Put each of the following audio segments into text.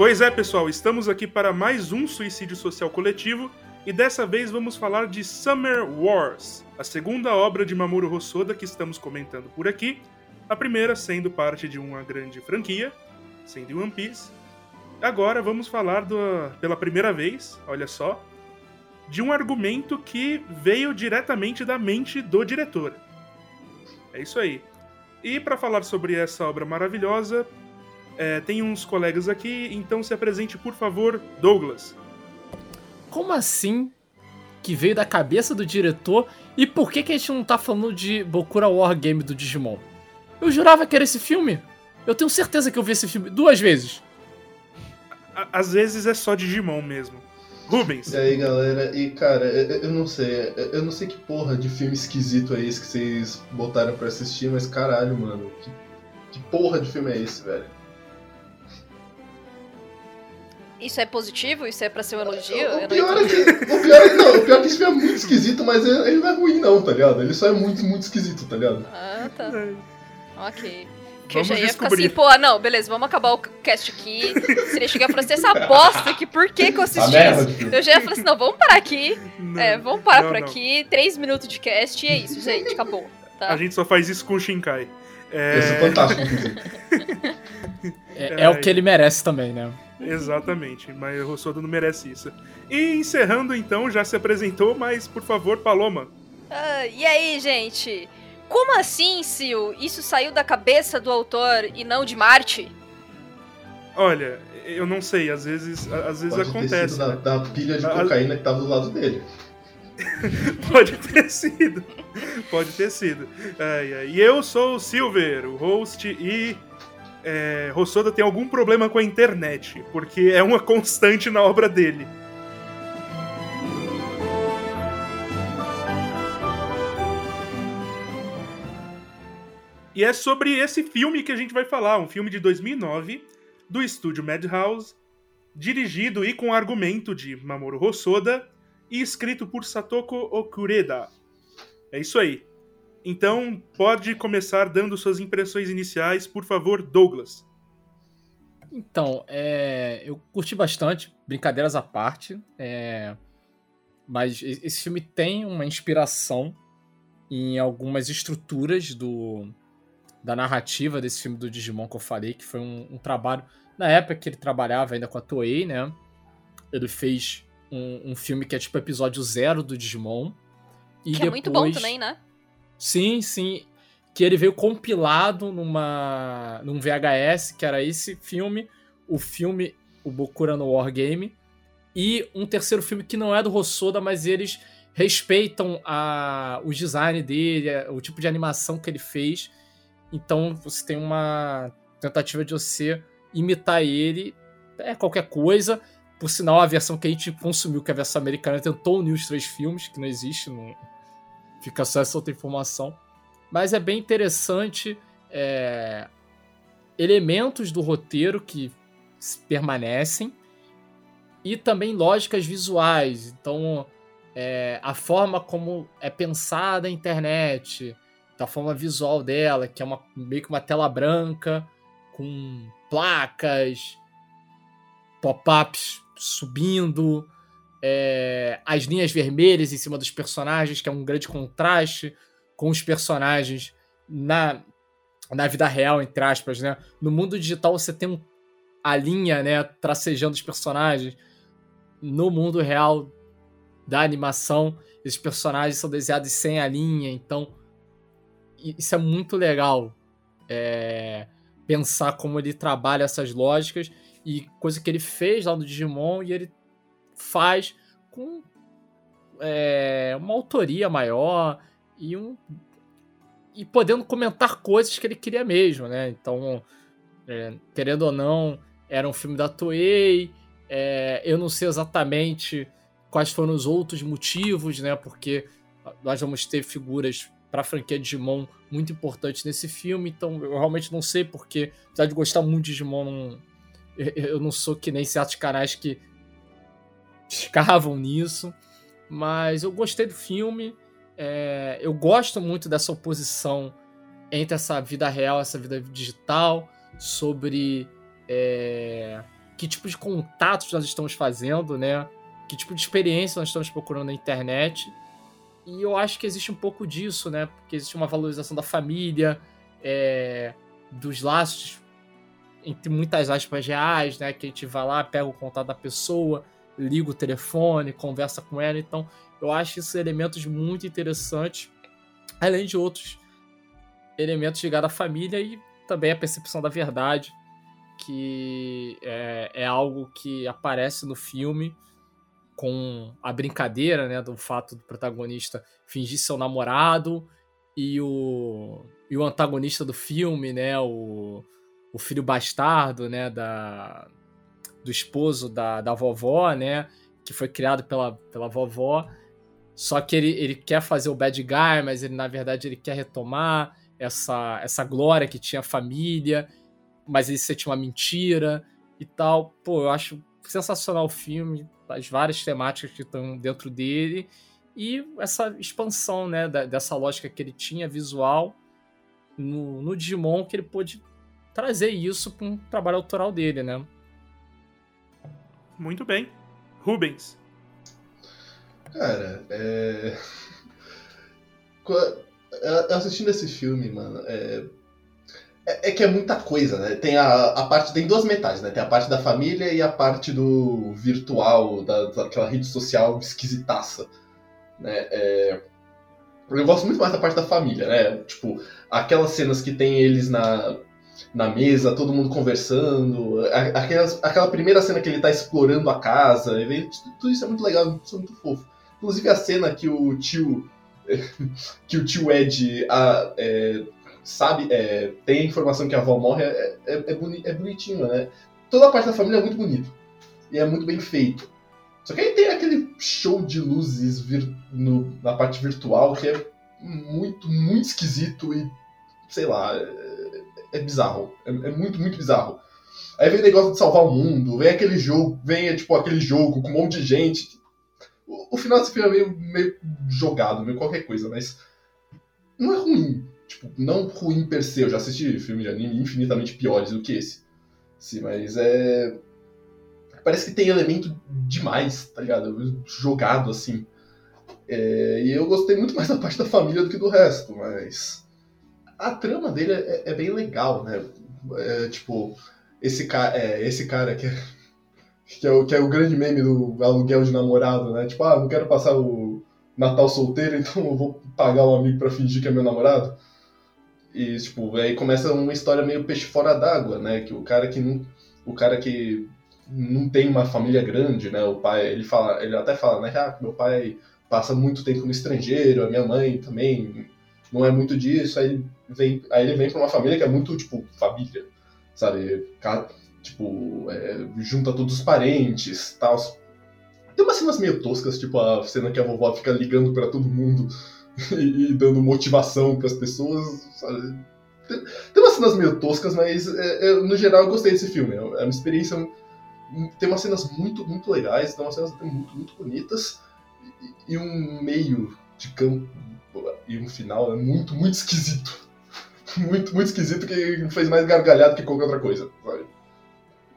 Pois é, pessoal, estamos aqui para mais um suicídio social coletivo e dessa vez vamos falar de Summer Wars, a segunda obra de Mamoru Hosoda que estamos comentando por aqui, a primeira sendo parte de uma grande franquia, sendo One Piece. Agora vamos falar do, pela primeira vez, olha só, de um argumento que veio diretamente da mente do diretor. É isso aí. E para falar sobre essa obra maravilhosa, é, tem uns colegas aqui, então se apresente, por favor, Douglas. Como assim que veio da cabeça do diretor e por que, que a gente não tá falando de Bokura Wargame do Digimon? Eu jurava que era esse filme. Eu tenho certeza que eu vi esse filme duas vezes. Às vezes é só Digimon mesmo. Rubens. E aí, galera, e cara, eu, eu, não sei, eu não sei que porra de filme esquisito é esse que vocês botaram pra assistir, mas caralho, mano, que, que porra de filme é esse, velho? Isso é positivo? Isso é pra ser um elogio? O, o pior é que. O pior é, não, o pior é que esse filme é muito esquisito, mas ele não é ruim, não, tá ligado? Ele só é muito, muito esquisito, tá ligado? Ah, tá. Ok. Que eu já ia ficar assim, pô, não, beleza, vamos acabar o cast aqui. Seria chegar e falar assim, essa bosta aqui, por que que eu assisti isso? Eu já ia falar assim, não, vamos parar aqui. Não, é, vamos parar não, por não. aqui. Três minutos de cast e é isso, gente, acabou. Tá? A gente só faz isso com o Shinkai. É... Isso é fantástico, é, é, o que ele merece também, né? Exatamente, mas o Rossodo não merece isso. E encerrando então, já se apresentou, mas por favor, Paloma. Ah, e aí, gente? Como assim, Sil? Isso saiu da cabeça do autor e não de Marte? Olha, eu não sei, às vezes, às vezes Pode acontece. Ter sido né? da, da pilha de cocaína que tava do lado dele. Pode ter sido. Pode ter sido. É, é. E eu sou o Silver, o host, e é, Rossoda tem algum problema com a internet, porque é uma constante na obra dele. E é sobre esse filme que a gente vai falar, um filme de 2009 do estúdio Madhouse, dirigido e com argumento de Mamoru Hosoda e escrito por Satoko Okureda. É isso aí. Então, pode começar dando suas impressões iniciais, por favor, Douglas. Então, é, eu curti bastante, brincadeiras à parte, é, mas esse filme tem uma inspiração em algumas estruturas do, da narrativa desse filme do Digimon que eu falei, que foi um, um, trabalho. Na época que ele trabalhava ainda com a Toei, né? Ele fez um, um filme que é tipo episódio zero do Digimon. E que depois... é muito bom também, né? Sim, sim. Que ele veio compilado numa, num VHS, que era esse filme, o filme O Bokura no Wargame, e um terceiro filme que não é do Rossoda, mas eles respeitam a, o design dele, o tipo de animação que ele fez então você tem uma tentativa de você imitar ele, é qualquer coisa. Por sinal, a versão que a gente consumiu, que é a versão americana, tentou unir os três filmes, que não existe, não... fica só essa outra informação. Mas é bem interessante é... elementos do roteiro que permanecem e também lógicas visuais. Então, é... a forma como é pensada a internet, da forma visual dela, que é uma, meio que uma tela branca, com placas, pop-ups subindo, é, as linhas vermelhas em cima dos personagens, que é um grande contraste com os personagens na, na vida real, entre aspas, né? No mundo digital você tem um, a linha, né, tracejando os personagens. No mundo real da animação, esses personagens são desenhados sem a linha, então isso é muito legal. É, pensar como ele trabalha essas lógicas e coisa que ele fez lá no Digimon e ele faz com é, uma autoria maior e um e podendo comentar coisas que ele queria mesmo, né? Então, é, querendo ou não, era um filme da Toei. É, eu não sei exatamente quais foram os outros motivos, né? Porque nós vamos ter figuras para a franquia Digimon muito importante nesse filme, então eu realmente não sei porque, apesar de gostar muito de Digimon, não, eu não sou que nem certos canais que escavam nisso, mas eu gostei do filme, é, eu gosto muito dessa oposição entre essa vida real, essa vida digital, sobre é, que tipo de contatos nós estamos fazendo, né? Que tipo de experiência nós estamos procurando na internet. E eu acho que existe um pouco disso, né? Porque existe uma valorização da família, é, dos laços entre muitas aspas reais, né? Que a gente vai lá, pega o contato da pessoa, liga o telefone, conversa com ela. Então, eu acho esses elementos muito interessantes, além de outros elementos ligados à família e também a percepção da verdade, que é, é algo que aparece no filme com a brincadeira, né, do fato do protagonista fingir seu namorado e o, e o antagonista do filme, né, o, o filho bastardo, né, da, do esposo da, da vovó, né, que foi criado pela, pela vovó, só que ele, ele quer fazer o bad guy, mas ele na verdade ele quer retomar essa, essa glória que tinha a família, mas ele sente uma mentira e tal. Pô, eu acho sensacional o filme, as várias temáticas que estão dentro dele e essa expansão, né, da, dessa lógica que ele tinha visual no, no Digimon, que ele pôde trazer isso para um trabalho autoral dele, né? Muito bem. Rubens. Cara, é. Assistindo esse filme, mano, é... é. É, que é muita coisa, né? Tem a, a parte. Tem duas metades, né? Tem a parte da família e a parte do virtual, da, daquela rede social esquisitaça. Né? É... Eu gosto muito mais da parte da família, né? Tipo, aquelas cenas que tem eles na, na mesa, todo mundo conversando, aquela primeira cena que ele tá explorando a casa, tudo isso é muito legal, isso é muito fofo. Inclusive a cena que o tio. que o tio Ed a, é, sabe, é, tem a informação que a avó morre, é, é, é, boni, é bonitinho, né? Toda a parte da família é muito bonito. E é muito bem feito. Só que aí tem aquele show de luzes vir, no, na parte virtual que é muito, muito esquisito e, sei lá, é, bizarro. É, é, muito, muito bizarro. Aí vem o negócio de salvar o mundo, vem aquele jogo, vem tipo aquele jogo com um monte de gente o, final desse filme é meio, meio jogado, meio qualquer coisa, mas não é ruim. Tipo, não ruim per se. Eu já assisti filmes de anime infinitamente piores do que esse. Sim, mas é. Parece que tem elemento demais, tá ligado? Jogado assim. É... E eu gostei muito mais da parte da família do que do resto, mas. A trama dele é, é bem legal, né? É, tipo, esse, ca... é, esse cara que é que é, o, que é o grande meme do aluguel de namorado, né? Tipo, ah, não quero passar o Natal solteiro, então eu vou pagar um amigo para fingir que é meu namorado. E, tipo, aí começa uma história meio peixe fora d'água, né? Que o cara que não, o cara que não tem uma família grande, né? O pai, ele fala, ele até fala, né? Ah, meu pai passa muito tempo no estrangeiro, a minha mãe também não é muito disso. Aí vem, aí ele vem para uma família que é muito, tipo, família, sabe? Tipo, é, junta todos os parentes tal. Tem umas cenas meio toscas, tipo a cena que a vovó fica ligando para todo mundo e, e, dando motivação para as pessoas, sabe? Tem, umas cenas meio toscas, mas é, é, no geral eu gostei desse filme. É, é uma experiência. Tem umas cenas muito, muito legais, tem umas cenas muito, muito bonitas e, e um meio de campo e um final é muito, muito esquisito. Muito, muito esquisito que fez mais gargalhado que qualquer outra coisa, sabe?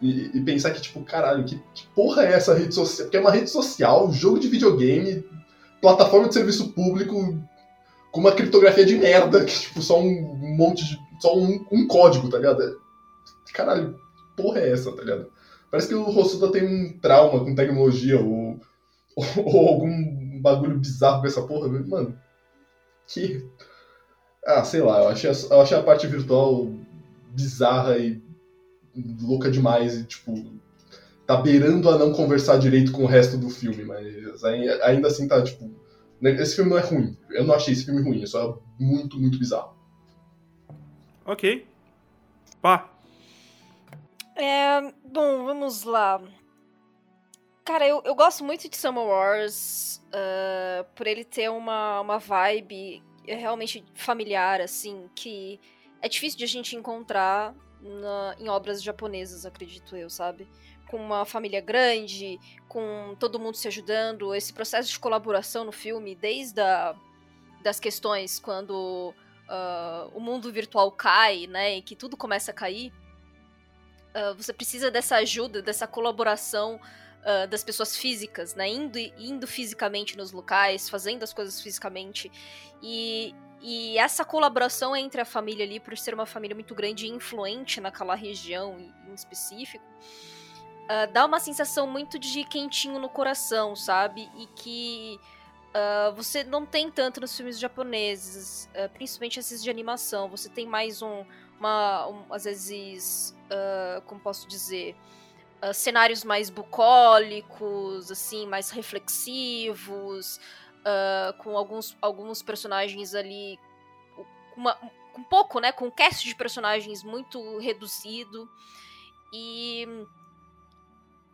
E, e, pensar que, tipo, caralho, que, que, porra é essa rede social? Porque é uma rede social, jogo de videogame, plataforma de serviço público com uma criptografia de merda, que, tipo, só um monte de. só um, um código, tá ligado? Caralho, porra é essa, tá ligado? Parece que o Rossuda tem um trauma com tecnologia ou, ou, ou algum bagulho bizarro com essa porra. Mano, que. Ah, sei lá, eu achei, eu achei a parte virtual bizarra e louca demais e, tipo, tá beirando a não conversar direito com o resto do filme, mas ainda assim tá, tipo. Né, esse filme não é ruim. Eu não achei esse filme ruim, é só muito, muito bizarro. Ok. Pá. É, bom, vamos lá. Cara, eu, eu gosto muito de Summer Wars uh, por ele ter uma, uma vibe realmente familiar, assim, que é difícil de a gente encontrar na, em obras japonesas, acredito eu, sabe? Com uma família grande, com todo mundo se ajudando, esse processo de colaboração no filme, desde a, das questões quando uh, o mundo virtual cai, né, e que tudo começa a cair, uh, você precisa dessa ajuda, dessa colaboração uh, das pessoas físicas, né? Indo, indo fisicamente nos locais, fazendo as coisas fisicamente. E, e essa colaboração entre a família ali, por ser uma família muito grande e influente naquela região em específico, uh, dá uma sensação muito de quentinho no coração, sabe? E que uh, você não tem tanto nos filmes japoneses, uh, principalmente esses de animação. Você tem mais um, uma, um, às vezes, como posso dizer, cenários mais bucólicos, assim, mais reflexivos, com alguns, alguns personagens ali, uma, um pouco, né, com um cast de personagens muito reduzido. E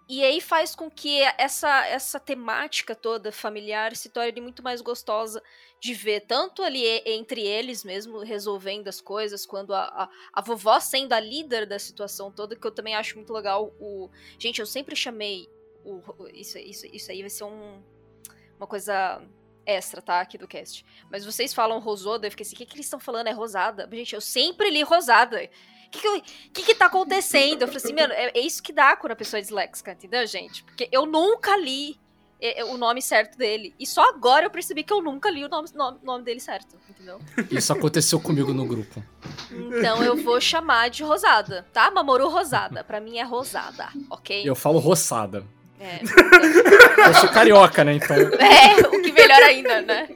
e aí faz com que essa, essa temática toda familiar se torne muito mais gostosa de ver, tanto ali entre eles mesmo, resolvendo as coisas, quando a, a, a, vovó sendo a líder da situação toda, que eu também acho muito legal. O... Gente, eu sempre chamei. O... Isso, isso, isso aí vai ser um, uma coisa extra, tá? Aqui do cast. Mas vocês falam Rosoda, eu fiquei assim, o que, que eles estão falando? É Rosada? Gente, eu sempre li Rosada. O que, que, que, tá acontecendo? Eu falei assim, mano, é, é, isso que dá quando a pessoa é disléxica, entendeu, gente? Porque eu nunca li o nome certo dele. E só agora eu percebi que eu nunca li o nome, nome, nome dele certo, entendeu? Isso aconteceu comigo no grupo. Então eu vou chamar de Rosada, tá? Mamoru Rosada. Pra mim é Rosada, ok? Eu falo Roçada. É. eu sou carioca, né? Então. É, o que melhor ainda, né?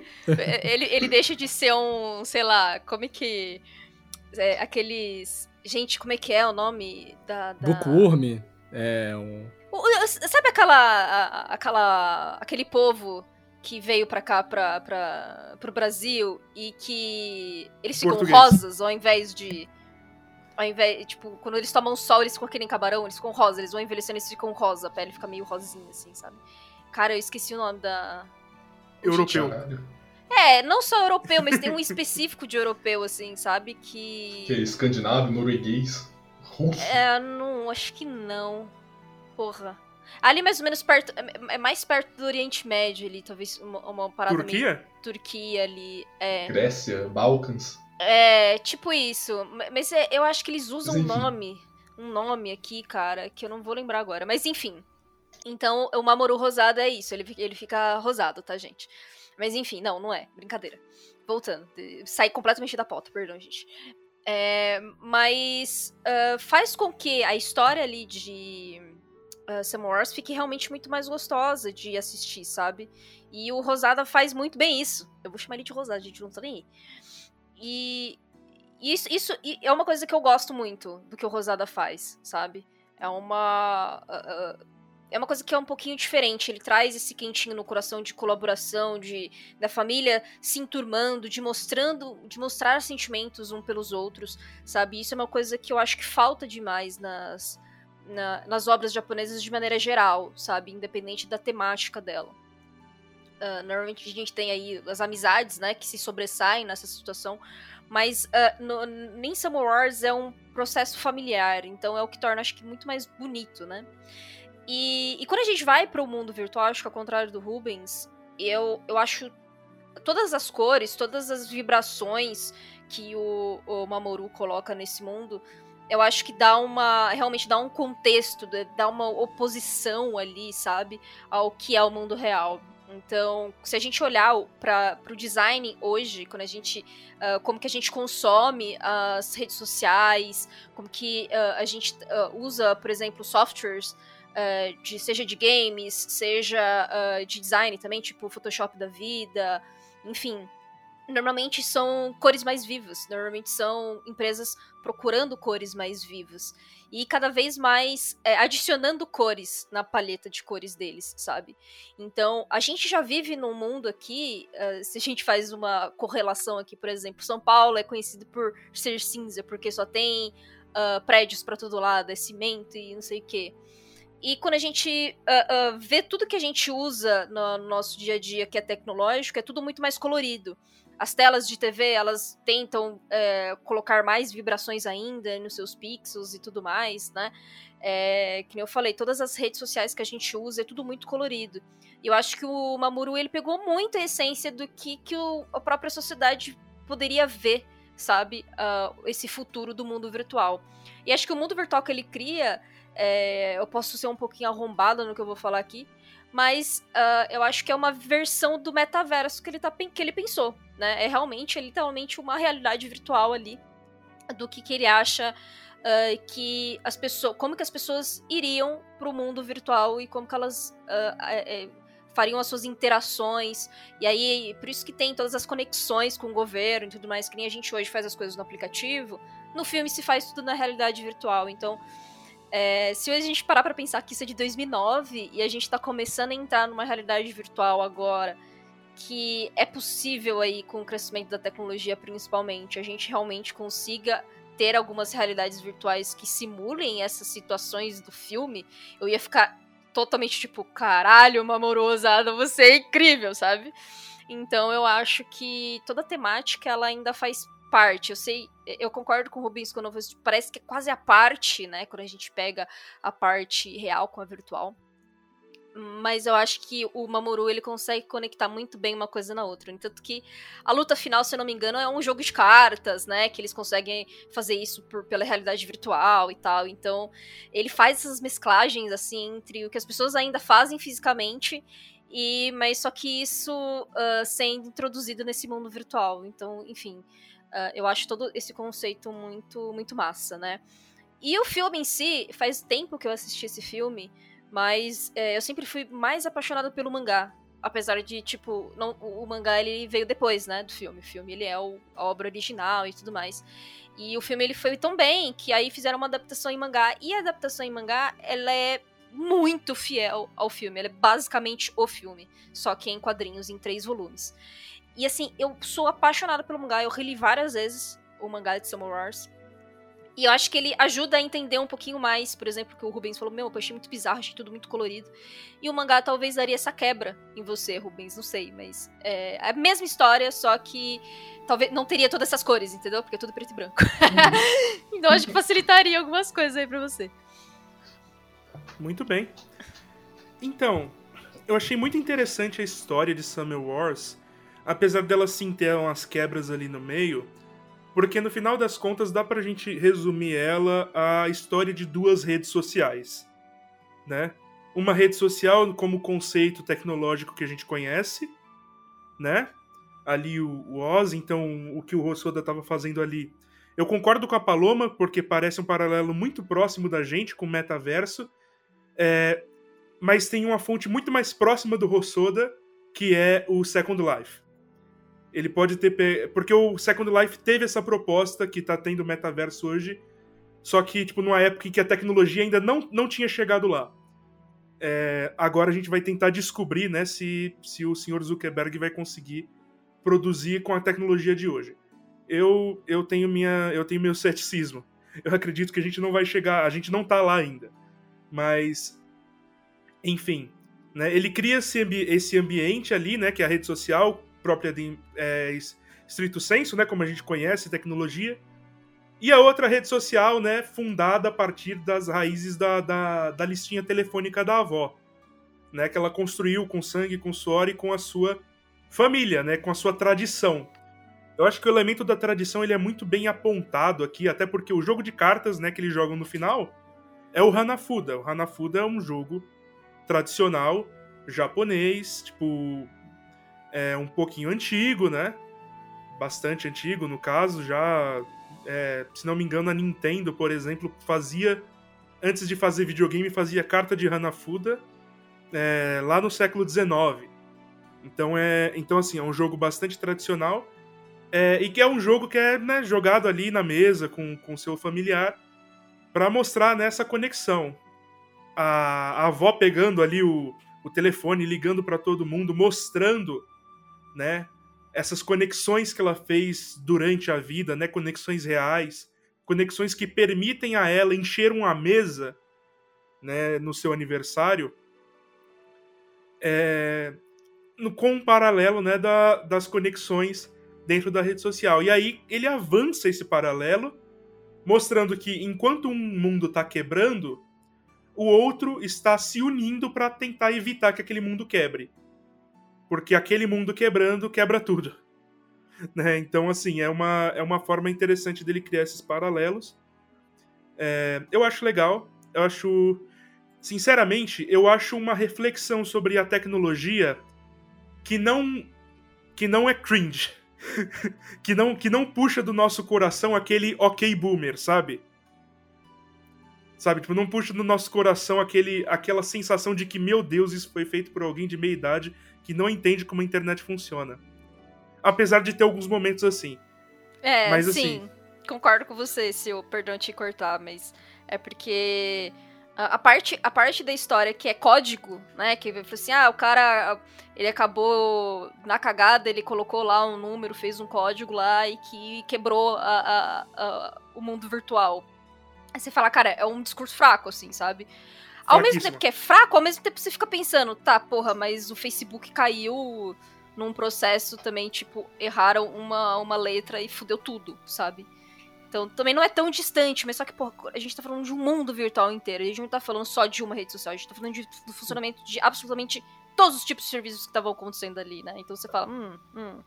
Ele, ele deixa de ser um, sei lá, como é que. É, aqueles Gente, como é que é o nome da. da... Bukurme. É um. Sabe aquela. aquela. aquele povo que veio pra cá, pra, pra, pro Brasil, e que eles ficam Português. rosas ao invés de. Ao invés, tipo, quando eles tomam sol, eles ficam aquele cabarão, eles ficam rosa, eles vão envelhecendo e eles ficam rosa, a pele fica meio rosinha, assim, sabe? Cara, eu esqueci o nome da. Europeu. É, não só europeu, mas tem um específico de europeu, assim, sabe? Que. Que é escandinavo, norueguês, russo. É, não, acho que não. Porra. Ali mais ou menos perto. É, é mais perto do Oriente Médio ali, talvez uma, uma parada. Turquia? Meio, Turquia ali. É. Grécia, Balcãs. É, tipo isso. Mas é, eu acho que eles usam um nome. Um nome aqui, cara, que eu não vou lembrar agora. Mas enfim. Então, o Mamoru rosado é isso. Ele, ele fica rosado, tá, gente? Mas enfim, não, não é. Brincadeira. Voltando. Saí completamente da pauta, perdão, gente. É, mas uh, faz com que a história ali de uh, Sam Wars fique realmente muito mais gostosa de assistir, sabe? E o Rosada faz muito bem isso. Eu vou chamar ele de Rosada, gente, não tô nem aí. E isso, isso é uma coisa que eu gosto muito do que o Rosada faz, sabe? É uma. Uh, é uma coisa que é um pouquinho diferente. Ele traz esse quentinho no coração de colaboração, de da família se enturmando, de mostrando, de mostrar sentimentos um pelos outros, sabe? Isso é uma coisa que eu acho que falta demais nas na, nas obras japonesas de maneira geral, sabe? Independente da temática dela. Uh, normalmente a gente tem aí as amizades, né, que se sobressaem nessa situação, mas uh, no, nem Samurai Wars é um processo familiar, então é o que torna, acho que, muito mais bonito, né? E, e quando a gente vai para o mundo virtual, acho que ao contrário do Rubens, eu, eu acho todas as cores, todas as vibrações que o, o Mamoru coloca nesse mundo, eu acho que dá uma. realmente dá um contexto, dá uma oposição ali, sabe? Ao que é o mundo real. Então, se a gente olhar para o design hoje, quando a gente, uh, como que a gente consome as redes sociais, como que uh, a gente uh, usa, por exemplo, softwares de, seja de games, seja de design também, tipo Photoshop da vida, enfim. Normalmente são cores mais vivas, normalmente são empresas procurando cores mais vivas e cada vez mais é, adicionando cores na paleta de cores deles, sabe? Então, a gente já vive num mundo aqui, uh, se a gente faz uma correlação aqui, por exemplo, São Paulo é conhecido por ser cinza, porque só tem uh, prédios para todo lado, é cimento e não sei o que. E quando a gente uh, vê tudo que a gente usa no, nosso dia a dia que é tecnológico, é tudo muito mais colorido. As telas de TV, elas tentam é, colocar mais vibrações ainda nos seus pixels e tudo mais, né? É, que nem eu falei, todas as redes sociais que a gente usa é tudo muito colorido. E eu acho que o Mamuru, ele pegou muito a essência do que, que o, a própria sociedade poderia ver sabe, uh, esse futuro do mundo virtual. E acho que o mundo virtual que ele cria, é, eu posso ser um pouquinho arrombada no que eu vou falar aqui, mas uh, eu acho que é uma versão do metaverso que ele, tá, que ele pensou, né? É realmente, é literalmente uma realidade virtual ali do que, que ele acha uh, que as pessoas, como que as pessoas iriam para o mundo virtual e como que elas uh, fariam as suas interações. E aí, por isso que tem todas as conexões com o governo e tudo mais, que nem a gente hoje faz as coisas no aplicativo. No filme se faz tudo na realidade virtual. Então, é, se a gente parar para pensar que isso é de 2009 e a gente está começando a entrar numa realidade virtual agora, que é possível aí com o crescimento da tecnologia principalmente, a gente realmente consiga ter algumas realidades virtuais que simulem essas situações do filme, eu ia ficar totalmente tipo, caralho, Mamorosada, você é incrível, sabe? Então eu acho que toda a temática ela ainda faz parte. Eu sei, eu concordo com o Rubens quando você parece que é quase a parte, né, quando a gente pega a parte real com a virtual mas eu acho que o Mamoru ele consegue conectar muito bem uma coisa na outra. Tanto que a luta final, se eu não me engano, é um jogo de cartas, né? Que eles conseguem fazer isso por, pela realidade virtual e tal. Então, ele faz essas mesclagens assim entre o que as pessoas ainda fazem fisicamente e mas só que isso uh, sendo introduzido nesse mundo virtual. Então, enfim, uh, eu acho todo esse conceito muito muito massa, né? E o filme em si, faz tempo que eu assisti esse filme. Mas é, eu sempre fui mais apaixonada pelo mangá. Apesar de, tipo, não, o, mangá ele veio depois, né, do filme. O filme ele é o, a obra original e tudo mais. E o filme ele foi tão bem que aí fizeram uma adaptação em mangá. E a adaptação em mangá, ela é muito fiel ao filme. Ela é basicamente o filme. Só que em quadrinhos, em três volumes. E assim, eu sou apaixonada pelo mangá. Eu reli várias vezes o mangá de Summer Wars. E eu acho que ele ajuda a entender um pouquinho mais, por exemplo, que o Rubens falou, meu, eu achei muito bizarro, achei tudo muito colorido. E o mangá talvez daria essa quebra em você, Rubens, não sei, mas é a mesma história, só que talvez não teria todas essas cores, entendeu? Porque é tudo preto e branco. Uhum. então acho que facilitaria algumas coisas aí pra você. Muito bem. Então, eu achei muito interessante a história de Summer Wars, apesar dela sim ter umas quebras ali no meio porque no final das contas dá pra gente resumir ela a história de duas redes sociais, né? Uma rede social como conceito tecnológico que a gente conhece, né? Ali o, o Oz, então o que o Rossoda estava fazendo ali. Eu concordo com a Paloma, porque parece um paralelo muito próximo da gente com o metaverso, é, mas tem uma fonte muito mais próxima do Rossoda, que é o Second Life ele pode ter. Pe... Porque o Second Life teve essa proposta que tá tendo metaverso hoje, só que, tipo, numa época em que a tecnologia ainda não, não tinha chegado lá. É, agora a gente vai tentar descobrir, né, se, se o senhor Zuckerberg vai conseguir produzir com a tecnologia de hoje. Eu, eu tenho minha eu tenho meu ceticismo. Eu acredito que a gente não vai chegar, a gente não tá lá ainda. Mas enfim, né, ele cria esse, ambi esse ambiente ali, né, que é a rede social, própria de é, estrito senso, né, como a gente conhece, tecnologia, e a outra rede social, né, fundada a partir das raízes da, da, da listinha telefônica da avó, né, que ela construiu com sangue, com suor e com a sua família, né, com a sua tradição. Eu acho que o elemento da tradição ele é muito bem apontado aqui, até porque o jogo de cartas, né, que eles jogam no final, é o Hanafuda. O Hanafuda é um jogo tradicional japonês, tipo é um pouquinho antigo, né? Bastante antigo, no caso, já. É, se não me engano, a Nintendo, por exemplo, fazia. Antes de fazer videogame, fazia carta de Hanafuda é, lá no século XIX. Então, é, então, assim, é um jogo bastante tradicional. É, e que é um jogo que é né, jogado ali na mesa com o seu familiar para mostrar nessa né, conexão. A, a avó pegando ali o, o telefone, ligando para todo mundo, mostrando né? Essas conexões que ela fez durante a vida, né? Conexões reais, conexões que permitem a ela encher uma mesa, né? No seu aniversário, é, no, com um paralelo, né? Da, das conexões dentro da rede social. E aí ele avança esse paralelo, mostrando que enquanto um mundo está quebrando, o outro está se unindo para tentar evitar que aquele mundo quebre. Porque aquele mundo quebrando quebra tudo. Né? Então, assim, é uma, é uma forma interessante dele criar esses paralelos. É, eu acho legal. Eu acho. Sinceramente, eu acho uma reflexão sobre a tecnologia que não. que não é cringe. que, não, que não puxa do nosso coração aquele ok boomer, sabe? Sabe, tipo, não puxa do nosso coração aquele, aquela sensação de que, meu Deus, isso foi feito por alguém de meia idade que não entende como a internet funciona. Apesar de ter alguns momentos assim. É, mas, sim. Assim, concordo com você, se eu perdão te cortar, mas é porque a, a, parte, a parte da história que é código, né? Que assim, ah, o cara ele acabou na cagada, ele colocou lá um número, fez um código lá e que quebrou a, a, o mundo virtual. Aí você fala, cara, é um discurso fraco, assim, sabe? Ao mesmo tempo que é fraco, ao mesmo tempo você fica pensando, tá, porra, mas o Facebook caiu num processo também, tipo, erraram uma, uma letra e fudeu tudo, sabe? Então também não é tão distante, mas só que, porra, a gente tá falando de um mundo virtual inteiro. A gente não tá falando só de uma rede social, a gente tá falando de, do funcionamento de absolutamente todos os tipos de serviços que estavam acontecendo ali, né? Então você fala, hum, hum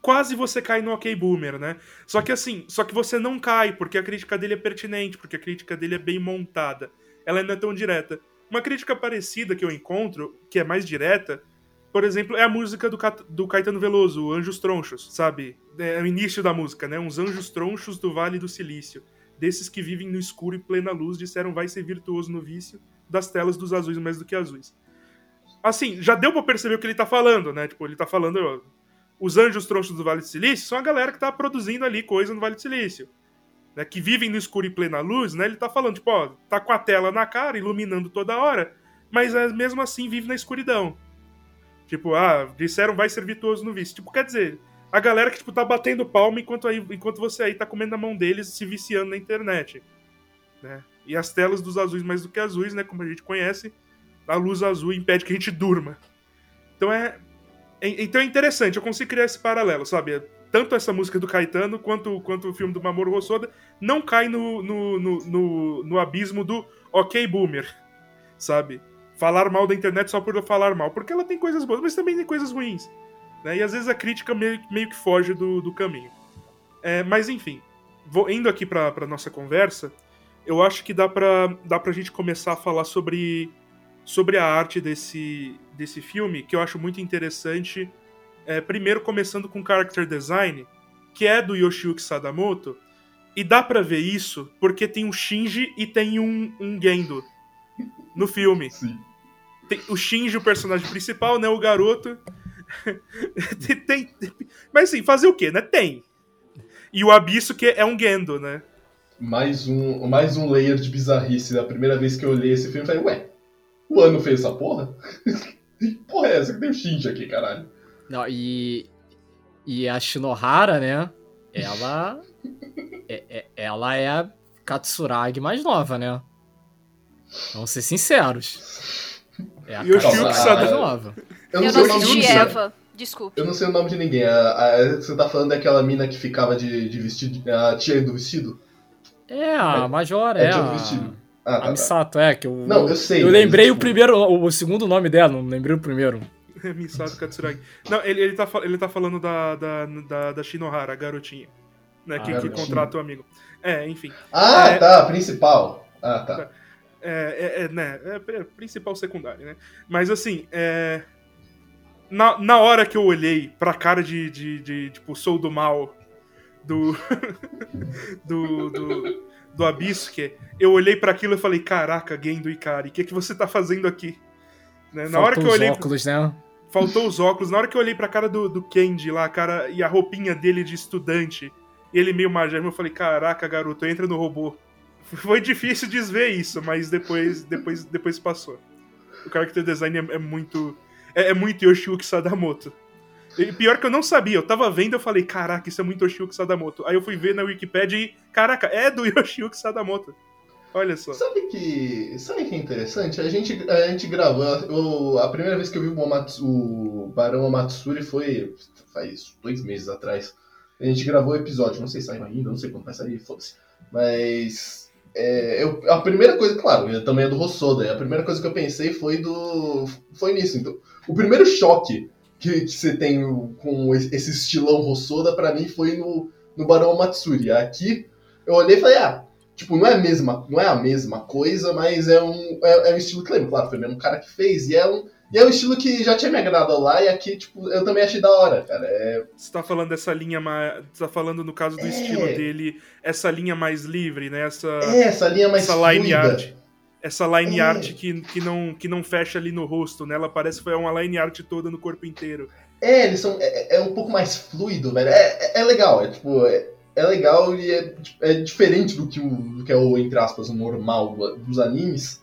quase você cai no ok boomer, né? Só que assim, só que você não cai, porque a crítica dele é pertinente, porque a crítica dele é bem montada. Ela não é tão direta. Uma crítica parecida que eu encontro, que é mais direta, por exemplo, é a música do, do Caetano Veloso, Anjos Tronchos, sabe? É o início da música, né? Uns anjos tronchos do Vale do Silício. Desses que vivem no escuro e plena luz, disseram vai ser virtuoso no vício das telas dos azuis mais do que azuis. Assim, já deu pra perceber o que ele tá falando, né? Tipo, ele tá falando os anjos tronchos do Vale do Silício são a galera que tá produzindo ali coisa no Vale do Silício. Né, que vivem no escuro e plena luz, né? Ele tá falando, tipo, ó, tá com a tela na cara, iluminando toda hora, mas é, mesmo assim vive na escuridão. Tipo, ah, disseram vai ser virtuoso no vício. Tipo, quer dizer, a galera que, tipo, tá batendo palma enquanto, aí, enquanto você aí tá comendo a mão deles se viciando na internet. Né? E as telas dos azuis mais do que azuis, né? Como a gente conhece, a luz azul impede que a gente durma. Então é, então é interessante, eu consigo criar esse paralelo, sabe? Tanto essa música do Caetano quanto, quanto o filme do Mamoru Hosoda não cai no, no, no, no, no abismo do ok boomer, sabe? Falar mal da internet só por falar mal, porque ela tem coisas boas, mas também tem coisas ruins. Né? E às vezes a crítica meio, meio que foge do, do caminho. É, mas enfim, vou, indo aqui pra nossa conversa, eu acho que dá pra, dá pra gente começar a falar sobre sobre a arte desse, desse filme, que eu acho muito interessante. É, primeiro, começando com character design, que é do Yoshiyuki Sadamoto, e dá para ver isso porque tem um Shinji e tem um, um Gendo no filme. Sim. Tem o Shinji, o personagem principal, né? O garoto. tem, tem, mas assim, fazer o quê, né? Tem. E o Abisso, que é um Gendo, né? Mais um, mais um layer de bizarrice. Da primeira vez que eu olhei esse filme, eu falei, ué, o ano fez essa porra? que porra é essa que tem o Shinji aqui, caralho? Não, e. E a Shinohara, né? Ela. é, é, ela é a Katsuragi mais nova, né? Vamos ser sinceros. É a Katsuragi mais nova. Eu não, eu sei não o nome de Eva. Desculpe. Eu não sei o nome de ninguém. A, a, você tá falando daquela mina que ficava de, de vestido. A tia do vestido? É, a é, Major, é. é a... vestido. Ah, tá, a Misato, tá. é, que eu. Não, eu sei. Eu lembrei o primeiro, o, segundo nome dela, não lembrei o primeiro. Misato Katsuragi. Não, ele, ele, tá, ele tá falando da, da, da, da Shinohara, a garotinha. Né, que, que contrata o amigo. É, enfim. Ah, é, tá, principal. Ah, tá. É, é, é né, é, principal secundário, né? Mas assim, é, na, na hora que eu olhei pra cara de, de, de tipo, sou do mal do. do, do do Abisque, eu olhei para aquilo e falei, caraca, Gendo Ikari, o que, que você tá fazendo aqui? Né? Na hora que eu olhei. Os óculos, né? Faltou os óculos. Na hora que eu olhei pra cara do, do Kendi lá, cara, e a roupinha dele de estudante, ele meio magérrimo, eu falei, caraca, garoto, entra no robô. Foi difícil desver isso, mas depois, depois, depois passou. O character design é, é muito. É, é muito Yoshiyuki Sadamoto. E pior que eu não sabia, eu tava vendo eu falei, caraca, isso é muito Yoshiyuki Sadamoto. Aí eu fui ver na Wikipedia e, caraca, é do Yoshiyuki Sadamoto. Olha só. Sabe que. Sabe que é interessante? A gente, a gente gravou. Eu, a primeira vez que eu vi o, o Barão Amatsuri foi faz dois meses atrás. A gente gravou o episódio, não sei se saiu ainda, não sei quando vai sair, foda-se. Mas. É, eu, a primeira coisa, claro, também é do Rossoda. A primeira coisa que eu pensei foi do. Foi nisso. Então, o primeiro choque que, que você tem com esse estilão Rossoda, para mim foi no, no Barão Matsuri. Aqui eu olhei e falei, ah, tipo, não é a mesma, não é a mesma coisa, mas é um, é, é um estilo que lembro, claro, foi o mesmo cara que fez, e é um. E é um estilo que já tinha me agradado lá, e aqui, tipo, eu também achei da hora, cara. É... Você tá falando dessa linha mais. Você tá falando, no caso do é... estilo dele, essa linha mais livre, né? Essa. É, essa linha mais essa line art. Essa line é. art que, que, não, que não fecha ali no rosto, né? Ela parece que foi uma line art toda no corpo inteiro. É, eles são. É, é um pouco mais fluido, velho. É, é, é legal, é tipo. É, legal e é, é diferente do que, o, do que é o, entre aspas, o normal dos animes.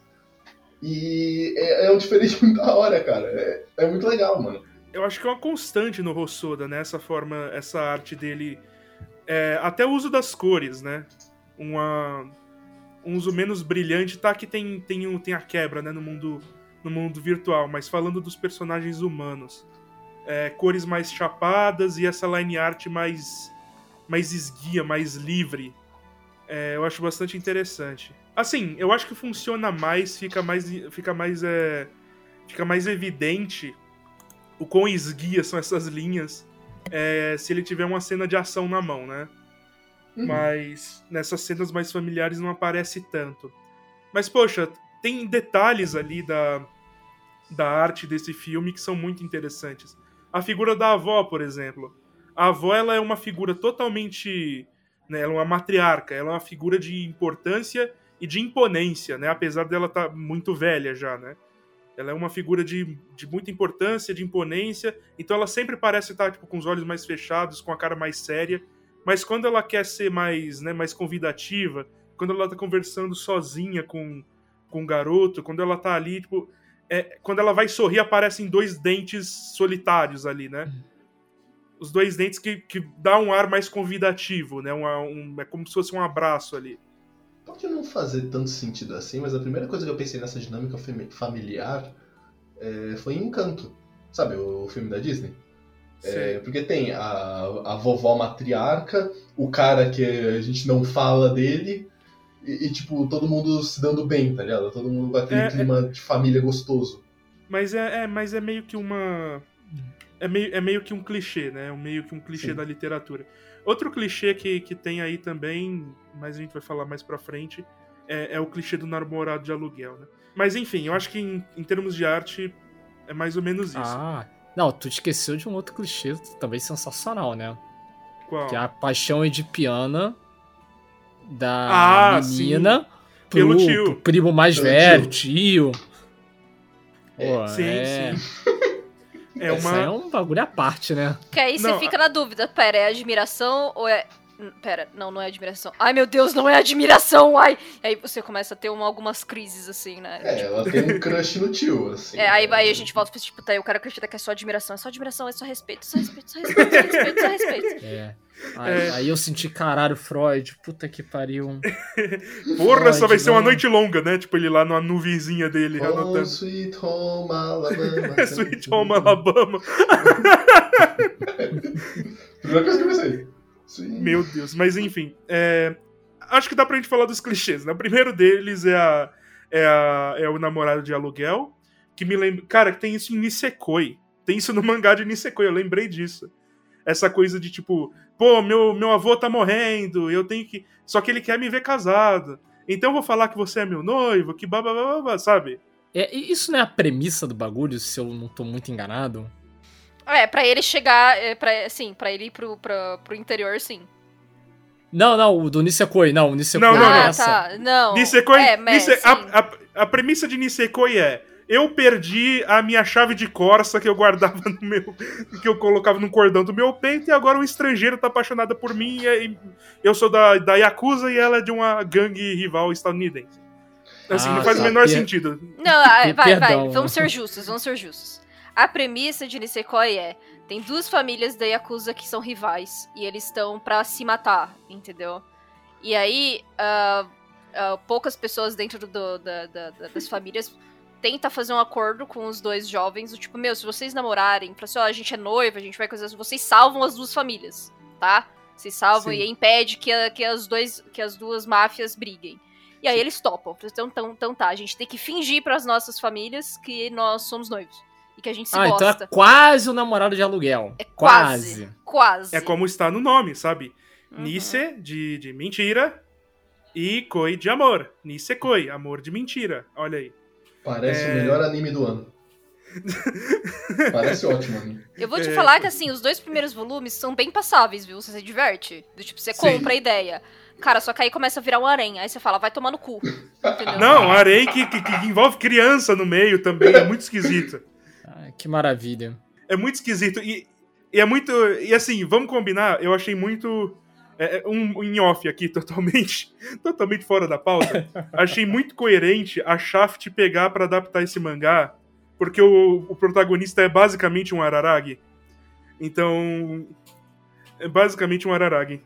E é, é um diferente muito da hora, cara. É, é muito legal, mano. Eu acho que é uma constante no Rossoda, né? Essa forma, essa arte dele. É, até o uso das cores, né? Uma, um uso menos brilhante, tá? Que tem, tem, um, tem a quebra, né? No mundo, no mundo virtual, mas falando dos personagens humanos. É, cores mais chapadas e essa line art mais mais esguia, mais livre. É, eu acho bastante interessante. Assim, eu acho que funciona mais, fica mais, fica mais, é, fica mais evidente o quão esguia são essas linhas é, se ele tiver uma cena de ação na mão, né? Uhum. Mas nessas cenas mais familiares não aparece tanto. Mas, poxa, tem detalhes ali da, da arte desse filme que são muito interessantes. A figura da avó, por exemplo a avó ela é uma figura totalmente. Né, ela é uma matriarca, ela é uma figura de importância e de imponência, né? Apesar dela estar tá muito velha já, né? Ela é uma figura de, de muita importância, de imponência, então ela sempre parece estar tipo, com os olhos mais fechados, com a cara mais séria. Mas quando ela quer ser mais, né, mais convidativa, quando ela tá conversando sozinha com, com o garoto, quando ela tá ali, tipo. É, quando ela vai sorrir, aparecem dois dentes solitários ali, né? Os dois dentes que, que dá um ar mais convidativo, né? Um, um, é como se fosse um abraço ali. Pode não fazer tanto sentido assim, mas a primeira coisa que eu pensei nessa dinâmica familiar é, foi em Encanto. Sabe, o filme da Disney? É, porque tem a, a vovó matriarca, o cara que a gente não fala dele, e, e tipo, todo mundo se dando bem, tá ligado? Todo mundo com aquele é, clima é... de família gostoso. Mas é, é, mas é meio que uma é meio, é meio que um clichê, né? É meio que um clichê Sim. da literatura. Outro clichê que, que tem aí também, mas a gente vai falar mais pra frente, é, é o clichê do namorado de aluguel, né? Mas enfim, eu acho que em, em, termos de arte é mais ou menos isso. Ah, não, tu esqueceu de um outro clichê também sensacional, né? Qual? Que é a paixão edipiana da ah, menina pro, Pelo tio. Pro primo mais Pelo velho, tio. tio. Pô, sim, é... sim. É uma... é um bagulho à parte, né? Que aí você fica na dúvida, pera, é admiração ou é... Pera, não, não é admiração. Ai, meu Deus, não é admiração, ai! E aí você começa a ter uma, algumas crises, assim, né? É, tipo... ela tem um crush no tio, assim. É, aí, aí a gente volta pra tipo, tá aí o cara acredita que é só admiração. É só admiração, é só respeito, só respeito, só respeito, só respeito, só respeito. É. Aí, é. aí, eu senti, caralho, Freud, puta que pariu. Porra, Freud, só vai ser uma noite longa, né? Tipo, ele lá na nuvenzinha dele, oh, anotando. Sweet Home Alabama. sweet Home Alabama. Primeira coisa que eu pensei. Meu Deus, mas enfim. É... Acho que dá pra gente falar dos clichês, né? O primeiro deles é, a... É, a... é o namorado de aluguel, que me lembra... Cara, tem isso em Nisekoi. Tem isso no mangá de Nisekoi, eu lembrei disso essa coisa de tipo, pô, meu, meu avô tá morrendo, eu tenho que. Só que ele quer me ver casado. Então eu vou falar que você é meu noivo, que babá, sabe? É, isso não é a premissa do bagulho, se eu não tô muito enganado? É, pra ele chegar, é, pra, assim, pra ele ir pro, pra, pro interior, sim. Não, não, o do Nisekoi, não, o Nisekoi não, não, é não. essa. Tá, não. Nisekoi, é, mas, Nise, a, a, a, premissa de Nisekoi é eu perdi a minha chave de Corsa que eu guardava no meu. que eu colocava no cordão do meu peito, e agora um estrangeiro tá apaixonada por mim. E eu sou da, da Yakuza e ela é de uma gangue rival estadunidense. Assim, ah, não faz tá. o menor per... sentido. Não, vai, vai, vai. Vamos ser justos, vamos ser justos. A premissa de Nisekoi é: tem duas famílias da Yakuza que são rivais, e eles estão para se matar, entendeu? E aí, uh, uh, poucas pessoas dentro do, da, da, das famílias tenta fazer um acordo com os dois jovens, do tipo, meu, se vocês namorarem, pra assim, ó, a gente é noiva, a gente vai coisas, vocês salvam as duas famílias, tá? Vocês salvam Sim. e impede que, a, que, as dois, que as duas máfias briguem. E aí Sim. eles topam. Então, então, então tá, a gente tem que fingir para as nossas famílias que nós somos noivos. E que a gente se ah, gosta. então é quase o namorado de aluguel. É quase. Quase. quase. É como está no nome, sabe? Uhum. Nisse de, de mentira e Koi de amor. Nisekoi, amor de mentira. Olha aí. Parece é... o melhor anime do ano. Parece ótimo, amigo. Eu vou te é... falar que, assim, os dois primeiros volumes são bem passáveis, viu? Você se diverte. Do tipo, você Sim. compra a ideia. Cara, só que aí começa a virar um harém. Aí você fala, vai tomar no cu. Entendeu? Não, harém que, que, que, envolve criança no meio também. É muito esquisito. Ai, que maravilha. É muito esquisito. E, e é muito. E assim, vamos combinar, eu achei muito é, é, um em off aqui, totalmente, totalmente fora da pauta. Achei muito coerente a Shaft pegar para adaptar esse mangá, porque o, o protagonista é basicamente um Araragi. Então, é basicamente um Araragi.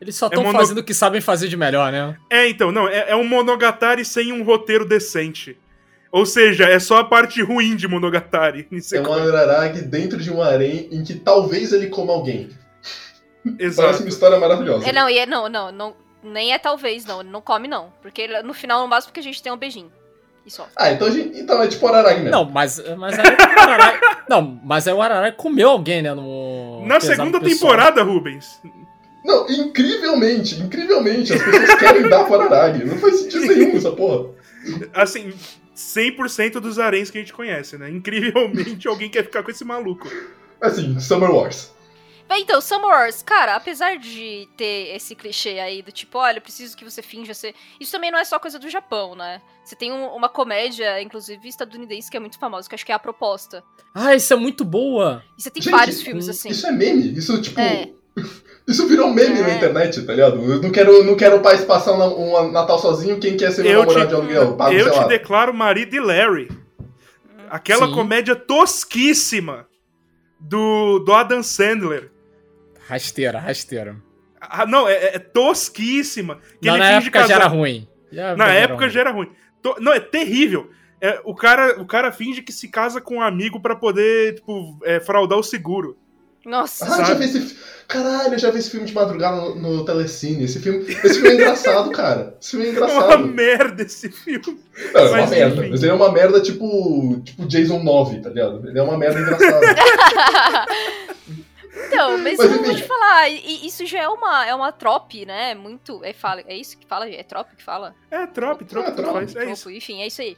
Eles só estão é mono... fazendo o que sabem fazer de melhor, né? É, então, não, é, é um Monogatari sem um roteiro decente. Ou seja, é só a parte ruim de Monogatari. É um Araragi dentro de um harém em que talvez ele coma alguém. Exato. Parece uma história maravilhosa. É, não, e é, não, não, não, nem é talvez, não. Ele não come, não. Porque ele, no final não basta porque a gente tem um beijinho. E só. Ah, então, gente, então é tipo Araragi mesmo. Não, mas, mas aí o Araragi, Não, mas é o Araragi comeu alguém, né? No Na segunda temporada, Rubens. Não, incrivelmente, incrivelmente, as pessoas querem dar pro Araragi. Não faz sentido nenhum essa porra. Assim, 100% dos aréns que a gente conhece, né? Incrivelmente alguém quer ficar com esse maluco. Assim, Summer Wars. Então, Summer Wars, cara, apesar de ter esse clichê aí do tipo, olha, preciso que você finja ser. Isso também não é só coisa do Japão, né? Você tem um, uma comédia, inclusive estadunidense, que é muito famosa, que acho que é a proposta. Ah, isso é muito boa! E você tem Gente, vários filmes assim. Isso é meme? Isso, tipo. É. Isso virou meme é. na internet, tá ligado? Eu não quero, não quero o pai passar um, um, Natal sozinho, quem quer ser meu namorado de aluguel? Pago, eu te lá. declaro marido de Larry. Aquela Sim. comédia tosquíssima do, do Adam Sandler. Rasteira, rasteira. Ah, não, é, é tosquíssima. Que não, na época casar... já era ruim. Já na época já era ruim. To... Não, é terrível. É, o, cara, o cara finge que se casa com um amigo para poder, tipo, é, fraudar o seguro. Nossa. Ah, já vi esse... Caralho, eu já vi esse filme de madrugada no, no Telecine. Esse filme, esse filme é engraçado, cara. Esse filme é engraçado. É uma merda esse filme. Não, é uma merda. Mas ele é uma merda tipo, tipo Jason 9, tá ligado? Ele é uma merda engraçada. Então, mas, mas eu vou te falar, isso já é uma, é uma trope, né? Muito. É, fala, é isso que fala? É trope que fala? É, trope, trope, é, trope, trope, é isso. Enfim, é isso aí.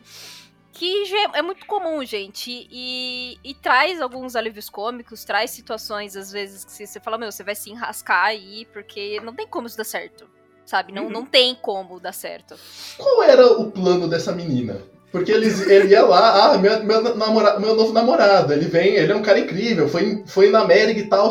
Que já é, é muito comum, gente. E, e traz alguns alívios cômicos, traz situações, às vezes, que você fala, meu, você vai se enrascar aí, porque não tem como isso dar certo. Sabe? Não, uhum. não tem como dar certo. Qual era o plano dessa menina? Porque eles, ele ia lá, ah, meu, meu, namora, meu novo namorado, ele vem, ele é um cara incrível, foi, foi na América e tal.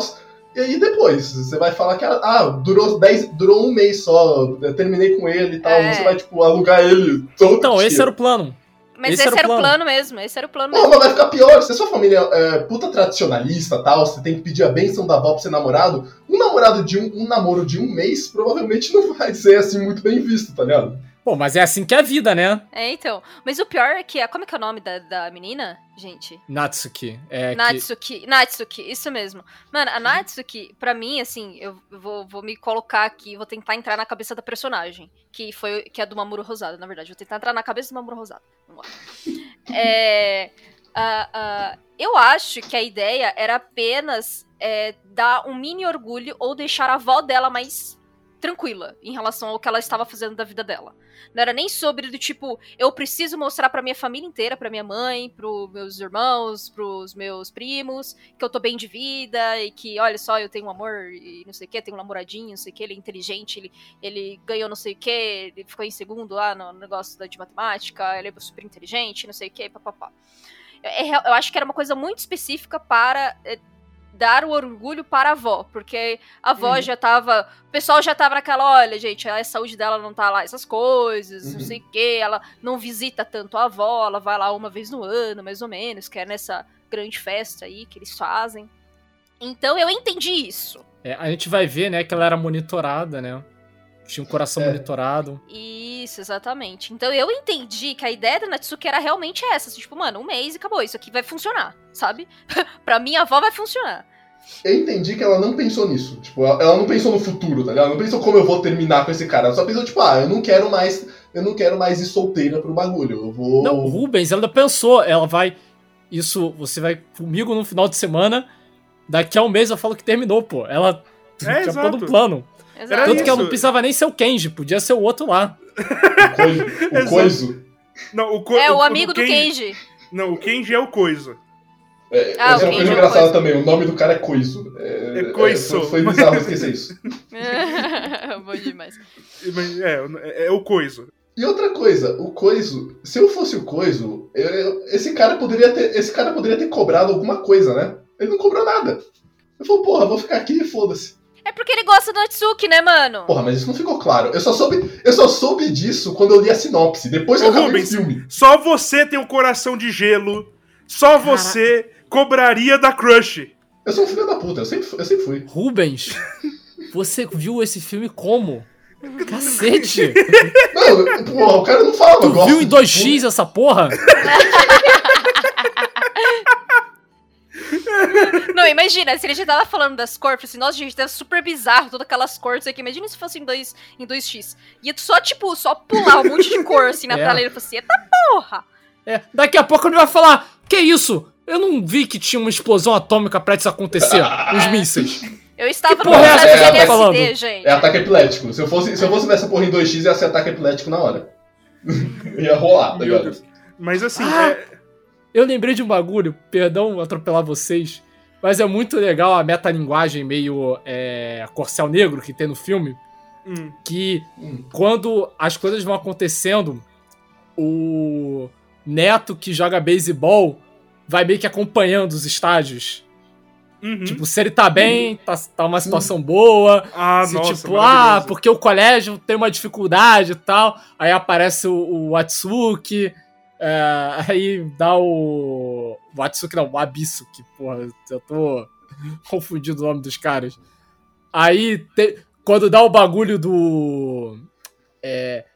E aí depois, você vai falar que ah, durou, dez, durou um mês só, eu terminei com ele e tal, é. você vai, tipo, alugar ele todo Então, dia. esse era o plano. Mas esse, esse era, o plano. plano. mesmo, esse era o plano não, mesmo. Mas vai ficar pior, se a sua família é puta tradicionalista tal, você tem que pedir a benção da avó pra ser namorado, um namorado de um, um namoro de um mês provavelmente não vai ser assim muito bem visto, tá ligado? Pô, mas é assim que é a vida, né? É, então. Mas o pior é que. Como é que é o nome da, da menina, gente? Natsuki. É Natsuki. Que... Natsuki, isso mesmo. Mano, a Natsuki, pra mim, assim, eu vou, vou me colocar aqui, vou tentar entrar na cabeça da personagem. Que foi. Que é do Mamuro Rosado, na verdade. Vou tentar entrar na cabeça do Mamuro Rosado. Vamos lá. é. Uh, uh, eu acho que a ideia era apenas é, dar um mini orgulho ou deixar a avó dela mais tranquila em relação ao que ela estava fazendo da vida dela. Não era nem sobre do tipo, eu preciso mostrar para minha família inteira, para minha mãe, pros meus irmãos, pros meus primos, que eu tô bem de vida e que, olha só, eu tenho um amor e não sei o que, tenho um namoradinho, não sei o que, ele é inteligente, ele, ele ganhou não sei o que, ele ficou em segundo lá no negócio de matemática, ele é super inteligente, não sei o que, papapá. Eu, eu acho que era uma coisa muito específica para eh, dar o orgulho para a avó, porque a avó uhum. já tava. O pessoal já tava naquela, olha, gente, a saúde dela não tá lá, essas coisas, uhum. não sei o quê, ela não visita tanto a avó, ela vai lá uma vez no ano, mais ou menos, que é nessa grande festa aí que eles fazem. Então eu entendi isso. É, a gente vai ver, né, que ela era monitorada, né? Tinha um coração é. monitorado. Isso, exatamente. Então eu entendi que a ideia da Natsuki era realmente essa. Assim, tipo, mano, um mês e acabou. Isso aqui vai funcionar, sabe? pra minha avó vai funcionar. Eu entendi que ela não pensou nisso. Tipo, ela não pensou no futuro, tá ligado? Ela não pensou como eu vou terminar com esse cara. Ela só pensou, tipo, ah, eu não quero mais. Eu não quero mais ir solteira pro bagulho. Eu vou. Não, o Rubens, ela pensou, ela vai. isso você vai comigo no final de semana. Daqui a um mês eu falo que terminou, pô. Ela é, tinha todo um plano. Exato. Tanto isso. que ela não precisava nem ser o Kenji, podia ser o outro lá. O coiso. O coiso. Não, o co é, o, o amigo o do Kenji. Kenji. Não, o Kenji é o coiso. É, ah, essa é uma coisa engraçada também, o nome do cara é Coiso. É, é Coiso. É, foi bizarro esquecer isso. Bom demais. É, é, o Coiso. E outra coisa, o Coiso, se eu fosse o Coiso, eu, eu, esse cara poderia ter, esse cara poderia ter cobrado alguma coisa, né? Ele não cobrou nada. Eu falei, porra, vou ficar aqui e foda-se. É porque ele gosta do Natsuki, né, mano? Porra, mas isso não ficou claro. Eu só soube, eu só soube disso quando eu li a sinopse, depois que eu acabei Rubens, o filme. Só você tem um coração de gelo. Só você cobraria da Crush. Eu sou um filho da puta, eu sempre, eu sempre fui. Rubens, você viu esse filme como? Cacete! Não, porra, o cara não fala, Tu viu em 2x essa porra? Não, imagina, se ele já tava falando das cores, assim, nossa, gente, deve super bizarro todas aquelas cores aqui. Imagina se fosse em 2 em 2x. Ia só, tipo, ssó pular um monte de cor assim na é. e ele falou assim, eita porra! É, daqui a pouco ele vai falar, que isso? Eu não vi que tinha uma explosão atômica prestes a acontecer, os mísseis. Eu estava no é, de LSD, é, gente. É ataque epilético. Se eu fosse, se eu fosse nessa porra em 2x, ia ser ataque epilético na hora. ia rolar, tá ligado? Mas assim, ah, é... Eu lembrei de um bagulho, perdão atropelar vocês, mas é muito legal a metalinguagem meio é, Corcel Negro que tem no filme. Hum. Que hum. quando as coisas vão acontecendo, o neto que joga beisebol vai meio que acompanhando os estágios. Uhum. Tipo, se ele tá bem, tá, tá uma situação boa. Ah, se, nossa, tipo, ah, porque o colégio tem uma dificuldade e tal. Aí aparece o, o Atsuki. É, aí dá o. O Atsuki não, o Abisuki. Porra, eu tô confundindo o nome dos caras. Aí, te, quando dá o bagulho do. É,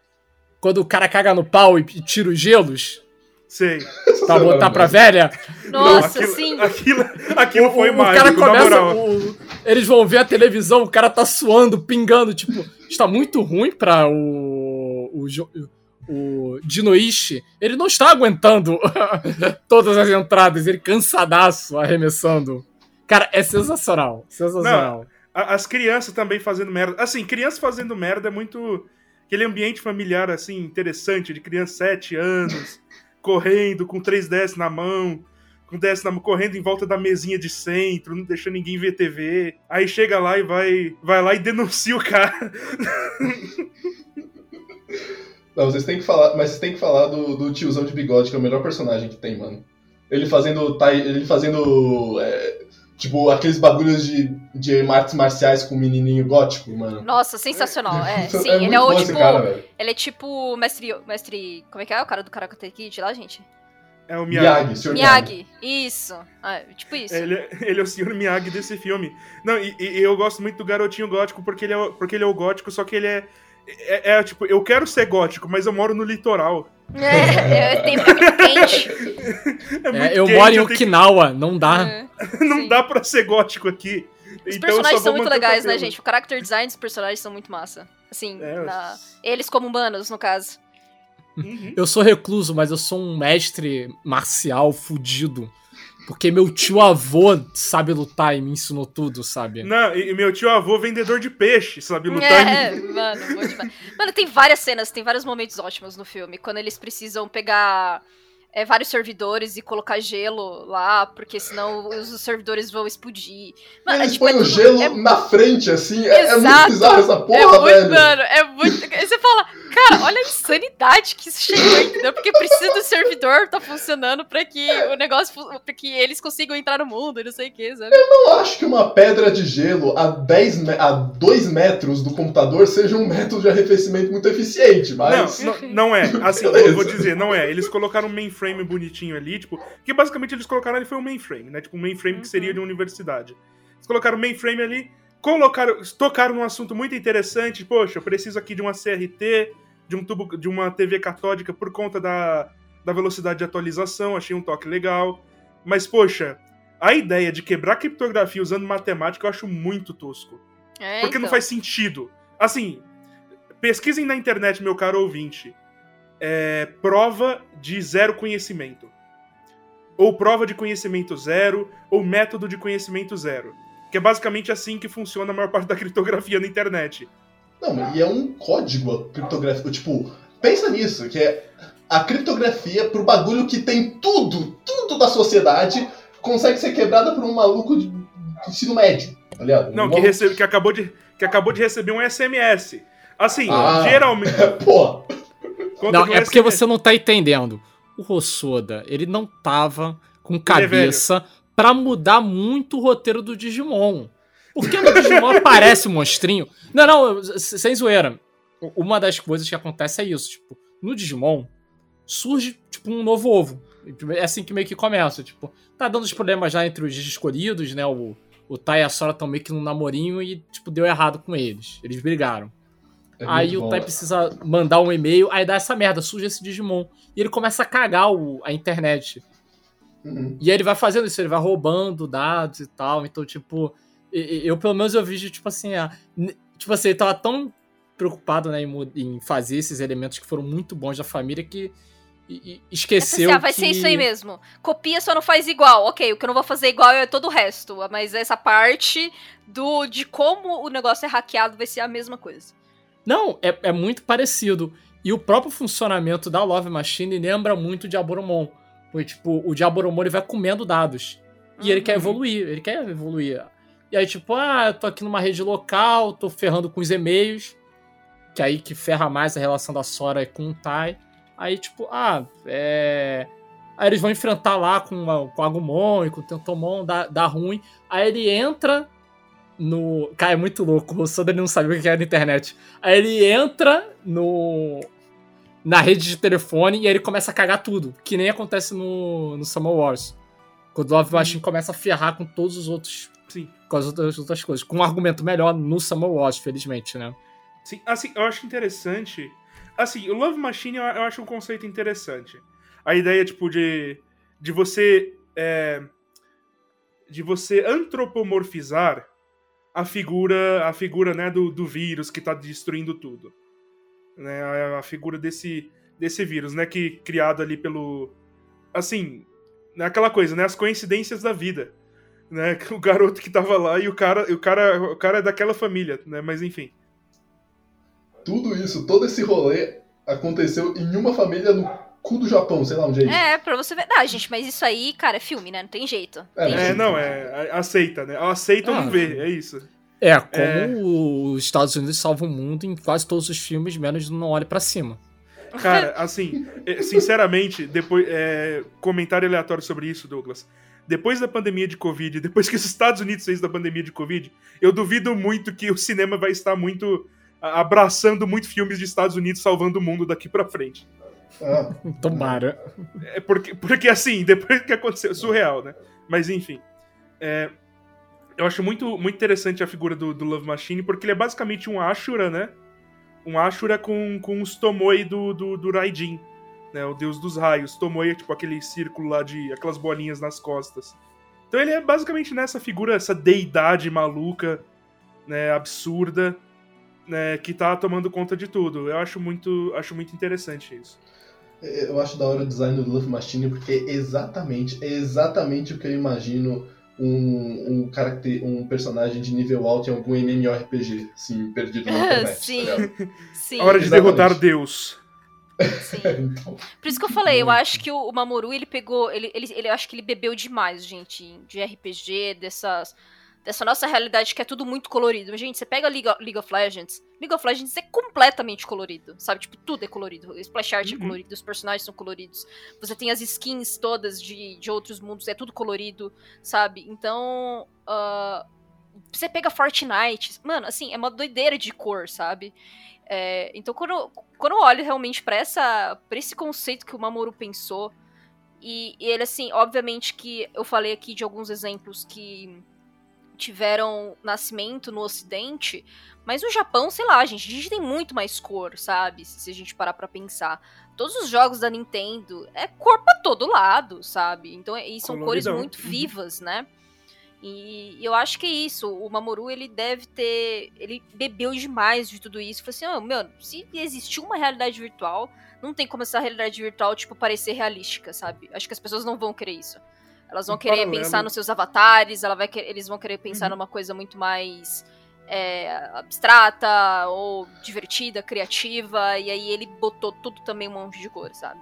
quando o cara caga no pau e, e tira os gelos. Sei. Pra botar pra velha? Nossa, aquilo, sim. Aquilo, aquilo foi o, mágico, o cara começa, o, eles vão ver a televisão, o cara tá suando, pingando, tipo, está muito ruim pra o, o, o Dinoishi. Ele não está aguentando todas as entradas, ele cansadaço arremessando. Cara, é sensacional, sensacional. Não, as crianças também fazendo merda. Assim, crianças fazendo merda é muito... Aquele ambiente familiar, assim, interessante, de criança 7 anos correndo com 3DS na mão, com 3DS na mão, correndo em volta da mesinha de centro, não deixando ninguém ver TV. Aí chega lá e vai, vai lá e denuncia o cara. Não, vocês têm que falar, mas vocês têm que falar do, do tiozão de bigode, que é o melhor personagem que tem, mano. Ele fazendo. Ele fazendo. É, Tipo, aqueles bagulhos de, de artes marciais com o menininho gótico, mano. Nossa, sensacional. É, sim. É ele é o tipo. Cara, ele é tipo mestre. Mestre. Como é que é o cara do Karate Kid lá, gente? É o Miyagi. Miyagi, Miyagi. Isso. Ah, tipo isso. Ele, é, ele é o senhor Miyagi desse filme. Não, e, e, eu gosto muito do garotinho gótico porque ele é, porque ele é o gótico, só que ele é, é, é, tipo, eu quero ser gótico, mas eu moro no litoral. É, eu tenho é quente. É, é eu quente, moro em Okinawa, que... não dá. É, não dá pra ser gótico aqui. Os então personagens são muito legais, né, gente? O character design dos personagens são muito massa. Assim, é, na... eles como humanos, no caso. Uhum. Eu sou recluso, mas eu sou um mestre marcial fudido. Porque meu tio avô sabe lutar e me ensinou tudo, sabe? Não, e meu tio avô vendedor de peixe, sabe lutar. É, e... mano, mano, tem várias cenas, tem vários momentos ótimos no filme. Quando eles precisam pegar é, vários servidores e colocar gelo lá, porque senão os servidores vão explodir. Mano, Eles é, tipo, põem é o gelo é... na frente, assim, é, é, muito bizarro essa porra, é muito, velho. Mano, é muito. Aí você fala, cara, olha a insanidade que isso chegou, entendeu? Porque precisa do servidor tá funcionando pra que o negócio, pra que eles consigam entrar no mundo e não sei o que, sabe? Eu não acho que uma pedra de gelo a 10 a 2 metros do computador seja um método de arrefecimento muito eficiente, mas. Não, não, não é. Assim, eu vou dizer, não é. Eles colocaram um mainframe mainframe bonitinho ali, tipo, que basicamente eles colocaram ali foi um mainframe, né? Tipo, um mainframe que seria de uma universidade. Eles colocaram o mainframe ali, colocaram, tocaram num assunto muito interessante, poxa, eu preciso aqui de uma CRT, de um tubo, de uma TV catódica por conta da, da velocidade de atualização, achei um toque legal. Mas, poxa, a ideia de quebrar criptografia usando matemática eu acho muito tosco. É, porque então. não faz sentido. Assim, pesquisem na internet, meu caro ouvinte é, prova de zero conhecimento. ou prova de conhecimento zero, ou método de conhecimento zero. Que é basicamente assim que funciona a maior parte da criptografia na internet. Não, e é um código criptográfico. Tipo, pensa nisso, que é a criptografia pro bagulho que tem tudo, tudo da sociedade, consegue ser quebrada por um maluco de ensino médio, tá ligado? Não, que, recebe, que, acabou de, que acabou de receber um SMS. Assim, ah, geralmente. Pô. Não, é porque você não tá entendendo. O Rossoda, ele não tava com é cabeça é para mudar muito o roteiro do Digimon. Porque no Digimon aparece o monstrinho. Não, não, sem zoeira. Uma das coisas que acontece é isso. Tipo, no Digimon surge, tipo, um novo ovo. É assim que meio que começa. Tipo, tá dando os problemas já entre os escolhidos, né? O, o Tai e a Sora estão meio que num namorinho e, tipo, deu errado com eles. Eles brigaram. É aí o Tai precisa mandar um e-mail, aí dá essa merda, surge esse Digimon. E ele começa a cagar o, a internet. Uhum. E aí ele vai fazendo isso, ele vai roubando dados e tal. Então, tipo, eu pelo menos eu vejo, tipo assim, a, tipo assim, ele tava tão preocupado né, em, em, fazer esses elementos que foram muito bons da família que e, esqueceu. Assim, ah, vai que... ser isso aí mesmo. Copia, só não faz igual. Ok, o que eu não vou fazer igual é todo o resto. Mas essa parte do de como o negócio é hackeado vai ser a mesma coisa. Não, é, é muito parecido. E o próprio funcionamento da Love Machine lembra muito de Aboromon. Porque, tipo, o Diaboromon ele vai comendo dados. E uhum. ele quer uhum. evoluir, ele quer evoluir. E aí, tipo, ah, eu tô aqui numa rede local, tô ferrando com os e-mails. Que aí que ferra mais a relação da Sora com o Tai. Aí, tipo, ah, é. Aí eles vão enfrentar lá com, a, com o Agumon e com o Tentomon, dá, dá ruim. Aí ele entra no. Cara, é muito louco. O Soda não sabia o que era na internet. Aí ele entra no. Na rede de telefone e aí ele começa a cagar tudo. Que nem acontece no, no Summer Wars. Quando o Love Machine começa a ferrar com todos os outros. Sim. Com as outras, outras coisas. Com um argumento melhor no Summer Wars, felizmente, né? Sim, assim, eu acho interessante. Assim, o Love Machine eu, eu acho um conceito interessante. A ideia, tipo, de. De você. É, de você antropomorfizar a figura, a figura né, do, do vírus que está destruindo tudo. Né, a, a, figura desse, desse vírus, né, que criado ali pelo... Assim, né, aquela coisa, né, as coincidências da vida. Né, o garoto que tava lá e o cara, o cara, o cara é daquela família, né, mas enfim. Tudo isso, todo esse rolê aconteceu em uma família no cu do Japão, sei lá onde é isso. É, pra você ver. Ah, gente, mas isso aí, cara, é filme, né? Não tem jeito. É, tem é jeito. não, é. Aceita, né? Aceita ah, ou não vê, é isso. É, como é... os Estados Unidos salvam o mundo em quase todos os filmes, menos Não Olhe para Cima. Cara, assim, é, sinceramente, depois. É, comentário aleatório sobre isso, Douglas. Depois da pandemia de Covid, depois que os Estados Unidos fez da pandemia de Covid, eu duvido muito que o cinema vai estar muito. abraçando muito filmes de Estados Unidos salvando o mundo daqui pra frente. Ah. Tomara. É porque, porque assim, depois que aconteceu, surreal, né? Mas enfim. É, eu acho muito, muito interessante a figura do, do, Love Machine, porque ele é basicamente um Ashura, né? Um Ashura com, com os Tomoe do, do, do Raijin, né? O deus dos raios. Tomoe é tipo aquele círculo lá de. aquelas bolinhas nas costas. Então ele é basicamente nessa figura, essa deidade maluca, né? Absurda, né? Que tá tomando conta de tudo. Eu acho muito, acho muito interessante isso. Eu acho da hora o design do Love Machine porque é exatamente, é exatamente o que eu imagino um, um, caracter, um personagem de nível alto em algum MMORPG, assim, perdido na internet. Tá sim, tá sim. A hora de exatamente. derrotar Deus. Sim. então, Por isso que eu falei, eu acho que o, Mamoru, ele pegou, ele, ele, ele, eu acho que ele bebeu demais, gente, de RPG, dessas dessa nossa realidade que é tudo muito colorido. Gente, você pega League of, League of Legends, League of Legends é completamente colorido, sabe? Tipo, tudo é colorido. O splash art é uhum. é colorido, os personagens são coloridos. Você tem as skins todas de, de outros mundos, é tudo colorido, sabe? Então, uh, você pega Fortnite, mano, assim, é uma doideira de cor, sabe? É, então, quando, quando eu olho realmente pra, essa, pra esse conceito que o Mamoru pensou, e, e ele, assim, obviamente que eu falei aqui de alguns exemplos que tiveram nascimento no Ocidente, mas no Japão, sei lá, gente, a gente tem muito mais cor, sabe? Se a gente parar pra pensar. Todos os jogos da Nintendo é cor pra todo lado, sabe? Então, e são Coloridão. cores muito uhum. vivas, né? E eu acho que é isso. O Mamoru, ele deve ter. Ele bebeu demais de tudo isso. Falei assim: oh, meu, se existir uma realidade virtual, não tem como essa realidade virtual, tipo, parecer realística, sabe? Acho que as pessoas não vão querer isso. Elas vão querer paralelo. pensar nos seus avatares, ela vai querer, eles vão querer pensar uhum. numa coisa muito mais é, abstrata ou divertida, criativa, e aí ele botou tudo também um monte de cor, sabe?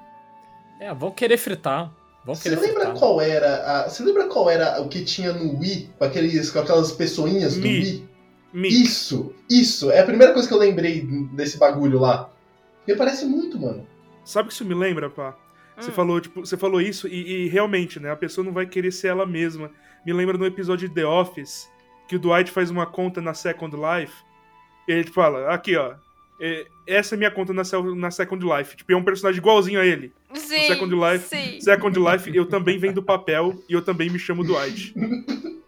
É, vão querer fritar. Vão você lembra fritar. qual era a, Você lembra qual era o que tinha no Wii, com, aqueles, com aquelas pessoinhas do Wii? Mi. Isso, isso. É a primeira coisa que eu lembrei desse bagulho lá. Porque parece muito, mano. Sabe o que isso me lembra, pá? Você hum. falou, tipo, você falou isso e, e, realmente, né? A pessoa não vai querer ser ela mesma. Me lembra no episódio de The Office, que o Dwight faz uma conta na Second Life. E ele fala, aqui, ó. É, essa é minha conta na, na Second Life. Tipo, é um personagem igualzinho a ele. Sim, no Second Life. Sim. Second Life, eu também venho do papel e eu também me chamo Dwight.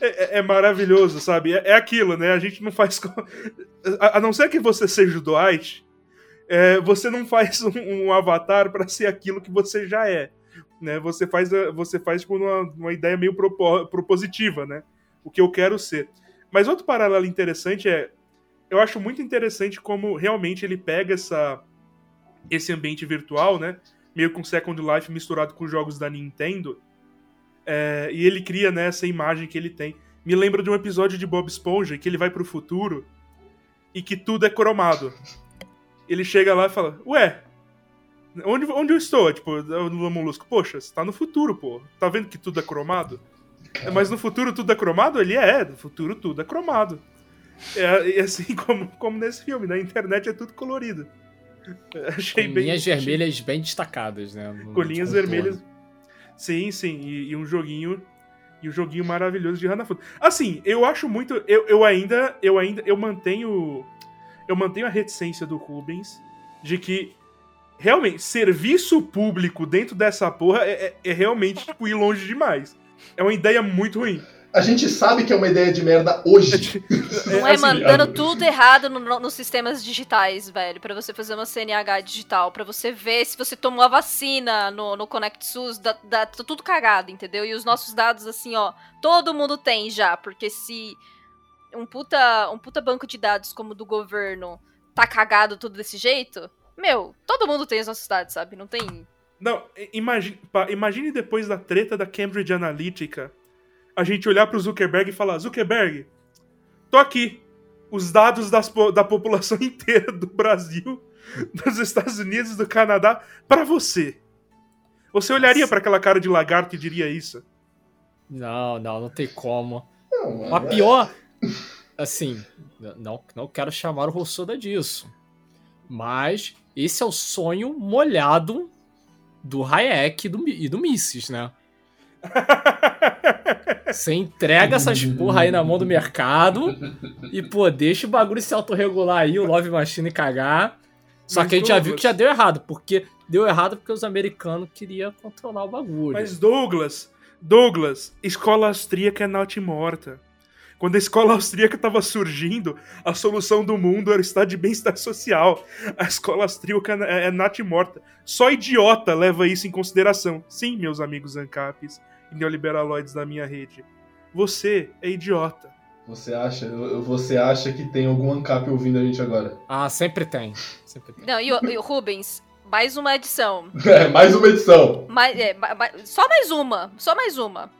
É, é, é, maravilhoso, sabe? É, é, aquilo, né? A gente não faz. A, a, não ser que você seja o Dwight, é, você não faz um, um avatar para ser aquilo que você já é. Né? Você faz, você faz tipo, uma, uma ideia meio propo, propositiva, né? O que eu quero ser. Mas outro paralelo interessante é. Eu acho muito interessante como realmente ele pega essa, esse ambiente virtual, né? Meio com Second Life misturado com jogos da Nintendo. É, e ele cria né, essa imagem que ele tem. Me lembra de um episódio de Bob Esponja que ele vai pro futuro e que tudo é cromado ele chega lá e fala, ué, onde, onde eu estou? Tipo, no Molusco, poxa, você tá no futuro, pô. Tá vendo que tudo é cromado? É, mas no futuro tudo é cromado? Ele é, no futuro tudo é cromado. É, e assim como, como nesse filme, na internet é tudo colorido. Achei Com bem. Linhas vermelhas bem destacadas, né? Com linhas vermelhas. Sim, sim. E, e, um joguinho. E um joguinho maravilhoso de Hanafuda. Assim, eu acho muito. Eu, eu ainda. Eu ainda. Eu mantenho eu mantenho a reticência do Rubens de que realmente serviço público dentro dessa porra é, é, é realmente tipo, ir longe demais. É uma ideia muito ruim. A gente sabe que é uma ideia de merda hoje. É, Não é, assim, mandando tudo errado no, no, nos sistemas digitais, velho. para você fazer uma CNH digital. para você ver se você tomou a vacina no, no Connect SUS. Dá, dá, tá tudo cagado, entendeu? E os nossos dados, assim, ó. Todo mundo tem já. Porque se um puta, um puta banco de dados como o do governo tá cagado tudo desse jeito, meu, todo mundo tem as nossas dados, sabe? Não tem. Não, imagine, imagine depois da treta da Cambridge Analytica a gente olhar pro Zuckerberg e falar: Zuckerberg, tô aqui. Os dados das, da população inteira do Brasil, dos Estados Unidos, do Canadá, para você. Você olharia para aquela cara de lagarto e diria isso? Não, não, não tem como. Não, a pior, assim, não, não quero chamar o Rossoda disso. Mas esse é o sonho molhado do Hayek e do, e do Misses, né? Você entrega essas porra aí na mão do mercado e, pô, deixa o bagulho se autorregular aí, o Love Machine cagar. Só Mas que a gente Douglas... já viu que já deu errado, porque deu errado porque os americanos queriam controlar o bagulho. Mas Douglas, Douglas, escola austríaca é morta. Quando a escola austríaca estava surgindo, a solução do mundo era o estado de bem-estar social. A escola austríaca é, é nat morta. Só idiota leva isso em consideração. Sim, meus amigos ANCAPs e neoliberaloides da minha rede. Você é idiota. Você acha? Você acha que tem algum ANCAP ouvindo a gente agora? Ah, sempre tem. Sempre tem. Não, e o, e o Rubens, mais uma edição. É, mais uma edição. Mais, é, só mais uma. Só mais uma.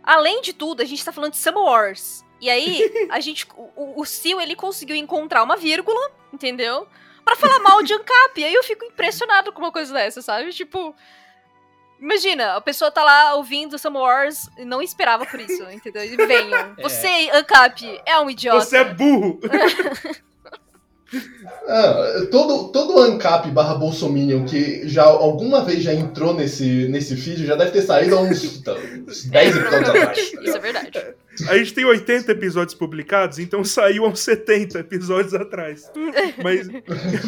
Além de tudo, a gente tá falando de Summer Wars. E aí, a gente. O, o Sil, ele conseguiu encontrar uma vírgula, entendeu? para falar mal de Ancap. E aí eu fico impressionado com uma coisa dessa, sabe? Tipo. Imagina, a pessoa tá lá ouvindo Some Wars e não esperava por isso, entendeu? E venham. É. Você, Ancap, é um idiota. Você é burro! Ah, todo, todo ANCAP barra Bolsominion que já alguma vez já entrou nesse, nesse feed já deve ter saído há uns, uns 10 é, episódios atrás. Isso é verdade. A gente tem 80 episódios publicados, então saiu há uns 70 episódios atrás. Mas,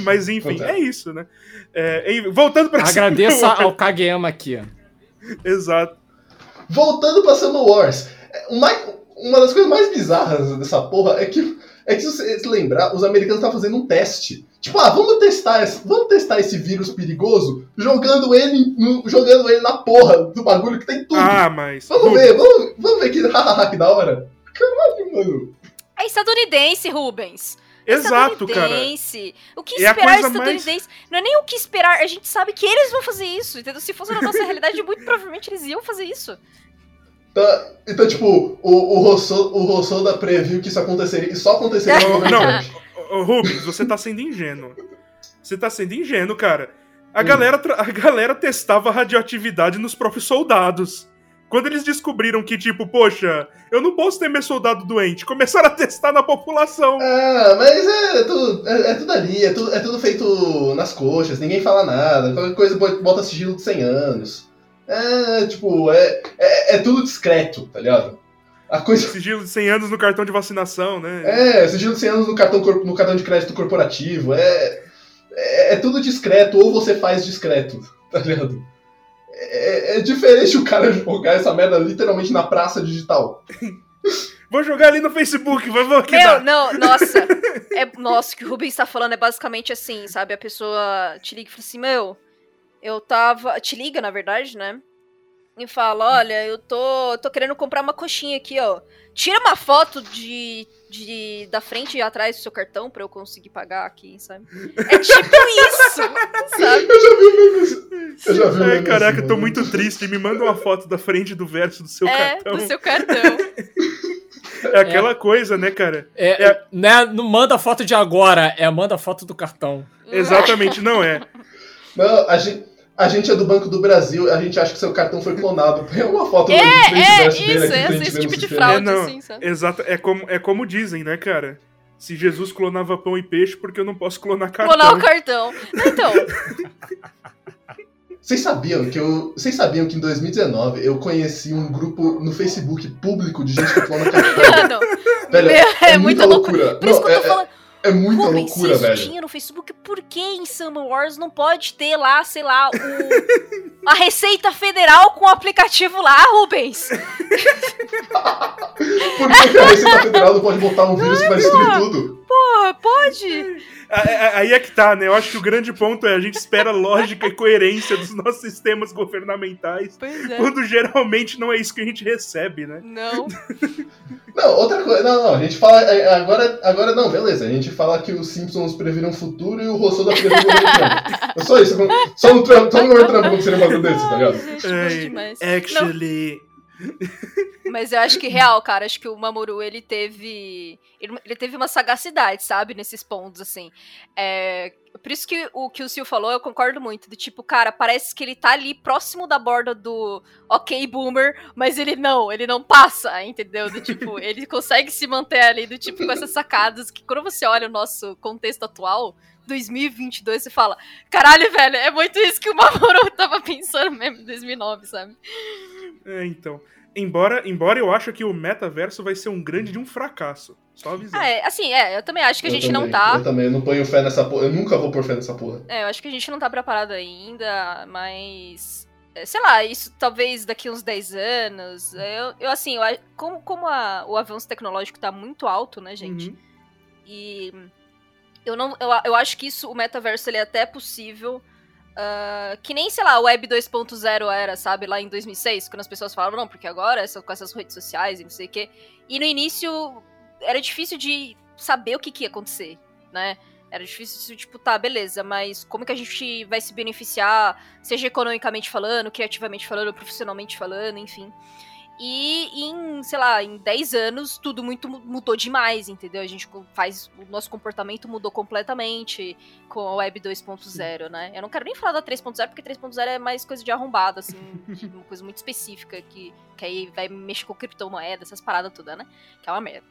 mas enfim, é isso, né? É, voltando pra Agradeça ao Kageyama aqui. Exato. Voltando pra Summer Wars. Uma, uma das coisas mais bizarras dessa porra é que É que se você se lembrar, os americanos estavam fazendo um teste. Tipo, ah, vamos testar, esse, vamos testar esse vírus perigoso jogando ele, no, jogando ele na porra do bagulho que tem tudo. Ah, mas. Vamos ver, vamos, vamos ver que, que da hora. Caralho, mano. É estadunidense, Rubens. Exato, cara. O que é esperar é estadunidense? Mais... Não é nem o que esperar, a gente sabe que eles vão fazer isso, entendeu? Se fosse na nossa realidade, muito provavelmente eles iam fazer isso. Tá, então, tipo, o, o, Rossô, o Rossoda previu que isso aconteceria e só aconteceria no Não, Rubens, você tá sendo ingênuo. Você tá sendo ingênuo, cara. A, hum. galera, a galera testava radioatividade nos próprios soldados. Quando eles descobriram que, tipo, poxa, eu não posso ter meu soldado doente, começaram a testar na população. Ah, mas é tudo, é, é tudo ali, é tudo, é tudo feito nas coxas, ninguém fala nada, qualquer coisa bota sigilo de 100 anos. É, tipo, é, é, é tudo discreto, tá ligado? A coisa... Sigilo de 100 anos no cartão de vacinação, né? É, sigilo de 100 anos no cartão, no cartão de crédito corporativo. É, é, é tudo discreto, ou você faz discreto, tá ligado? É, é, diferente o cara jogar essa merda literalmente na praça digital. Vou jogar ali no Facebook, o que Meu, não, nossa. É, nossa, o que o Rubens tá falando é basicamente assim, sabe? A pessoa te liga e fala assim, meu, eu tava. Te liga, na verdade, né? E fala, olha, eu tô, tô querendo comprar uma coxinha aqui, ó. Tira uma foto de, de da frente e atrás do seu cartão pra eu conseguir pagar aqui, sabe? É tipo isso, sabe? Eu já vi mesmo Eu já vi é, caraca, eu tô muito triste. Me manda uma foto da frente do verso do seu é, cartão. do seu cartão. É aquela é. coisa, né, cara? É, é, né, não manda foto de agora, é manda foto do cartão. Exatamente, não é. Não, a gente, a gente é do Banco do Brasil, a gente acha que seu cartão foi clonado. Põe uma foto é, do é, verso dele aqui, é, esse tipo de fraude, é, não, assim, sabe? Exato, é como, é como dizem, né, cara? Se Jesus clonava pão e peixe, porque eu não posso clonar cartão? Clonar o cartão. Então... Vocês sabiam que eu. Vocês sabiam que em 2019 eu conheci um grupo no Facebook público de gente que clona cartão? Não, Velho, Meu, é, é, muita loucura. loucura. Por isso que eu tô é, falando. É muita Rubens, loucura, se isso tinha no Facebook, por que em Summer Wars não pode ter lá, sei lá, o... a Receita Federal com o aplicativo lá, Rubens? por que a Receita Federal não pode botar um vírus que vai destruir tudo? Porra, pode! Aí é que tá, né? Eu acho que o grande ponto é a gente espera lógica e coerência dos nossos sistemas governamentais. Pois é. Quando geralmente não é isso que a gente recebe, né? Não. não, outra coisa. Não, não. A gente fala. É, agora, agora não, beleza. A gente fala que os Simpsons previram o futuro e o Rossoda previu o Trump. É só isso. Só no Trump, só no Trump aconteceria um bagulho desse, tá ligado? É, actually. Não. Mas eu acho que real, cara, acho que o Mamoru ele teve ele, teve uma sagacidade, sabe, nesses pontos assim. É, por isso que o que o Sil falou, eu concordo muito, do tipo, cara, parece que ele tá ali próximo da borda do OK boomer, mas ele não, ele não passa, entendeu? Do tipo, ele consegue se manter ali do tipo com essas sacadas que quando você olha o nosso contexto atual, 2022, você fala, caralho, velho, é muito isso que o Mamoru tava pensando mesmo em 2009, sabe? É, então. Embora, embora eu acho que o metaverso vai ser um grande de um fracasso. Só avisando. Ah, é, assim, é, eu também acho que a eu gente também, não tá. Eu também, eu não ponho fé nessa porra. Eu nunca vou pôr fé nessa porra. É, eu acho que a gente não tá preparado ainda, mas. É, sei lá, isso talvez daqui uns 10 anos. Eu, eu assim, eu, como, como a, o avanço tecnológico tá muito alto, né, gente? Uhum. E. Eu, não, eu, eu acho que isso, o metaverso, ele é até possível Uh, que nem, sei lá, Web 2.0 era, sabe, lá em 2006, quando as pessoas falavam, não, porque agora essa, com essas redes sociais e não sei o quê. E no início era difícil de saber o que, que ia acontecer, né? Era difícil, tipo, tá, beleza, mas como que a gente vai se beneficiar, seja economicamente falando, criativamente falando, profissionalmente falando, enfim. E em, sei lá, em 10 anos tudo muito mudou demais, entendeu? A gente faz. O nosso comportamento mudou completamente com a Web 2.0, né? Eu não quero nem falar da 3.0, porque 3.0 é mais coisa de arrombado, assim, uma coisa muito específica que, que aí vai mexer com criptomoeda, essas paradas todas, né? Que é uma merda.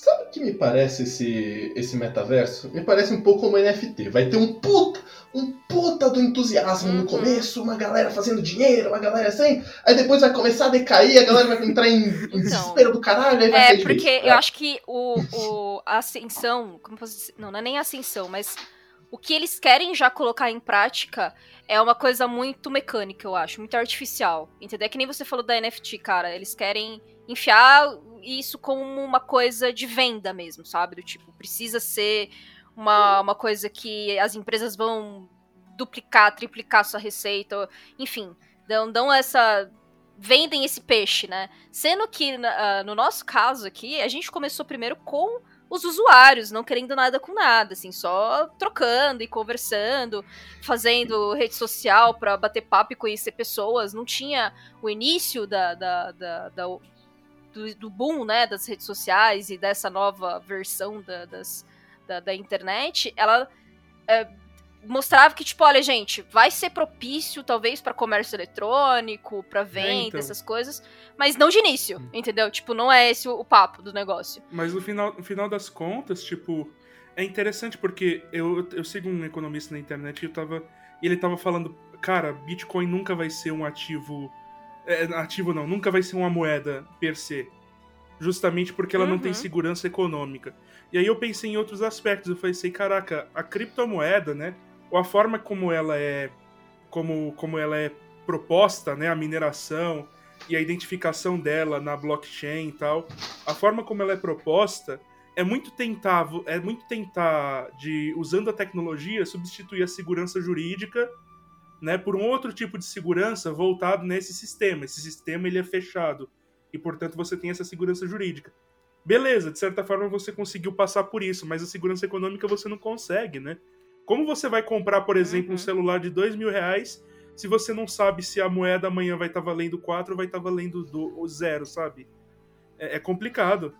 Sabe o que me parece esse, esse metaverso? Me parece um pouco como NFT. Vai ter um puta, um puta do entusiasmo uhum. no começo, uma galera fazendo dinheiro, uma galera assim, aí depois vai começar a decair, a galera vai entrar em, em então, desespero do caralho, aí vai É, porque eu acho que o, o, a ascensão, como posso dizer, não, não é nem ascensão, mas o que eles querem já colocar em prática é uma coisa muito mecânica, eu acho, muito artificial, entendeu? É que nem você falou da NFT, cara, eles querem enfiar isso como uma coisa de venda mesmo, sabe? Do tipo, precisa ser uma, uma coisa que as empresas vão duplicar, triplicar sua receita, enfim, dão, dão essa. vendem esse peixe, né? Sendo que, uh, no nosso caso aqui, a gente começou primeiro com os usuários, não querendo nada com nada, assim, só trocando e conversando, fazendo rede social para bater papo e conhecer pessoas. Não tinha o início da, da, da, da do, do, boom, né, das redes sociais e dessa nova versão da, das, da, da internet. Ela é, mostrava que, tipo, olha, gente, vai ser propício, talvez, para comércio eletrônico, para é, venda, é, então. essas coisas, mas não de início, hum. entendeu? Tipo, não é esse o, o, papo do negócio. Mas no final, no final das contas, tipo, é interessante porque eu, eu sigo um economista na internet e eu tava, ele tava falando, cara, Bitcoin nunca vai ser um ativo. É, ativo não, nunca vai ser uma moeda per se. Justamente porque ela uhum. não tem uhum. segurança econômica. E aí eu pensei em outros aspectos. Eu falei assim, caraca, a criptomoeda, né? ou a forma como ela é como, como ela é proposta, né, a mineração e a identificação dela na blockchain e tal, a forma como ela é proposta é muito tentar é muito tentar de usando a tecnologia substituir a segurança jurídica, né, por um outro tipo de segurança voltado nesse sistema. Esse sistema ele é fechado e portanto você tem essa segurança jurídica. Beleza, de certa forma você conseguiu passar por isso, mas a segurança econômica você não consegue, né? Como você vai comprar, por exemplo, uhum. um celular de dois mil reais se você não sabe se a moeda amanhã vai estar tá valendo 4 ou vai estar tá valendo do, zero, sabe? É, é complicado.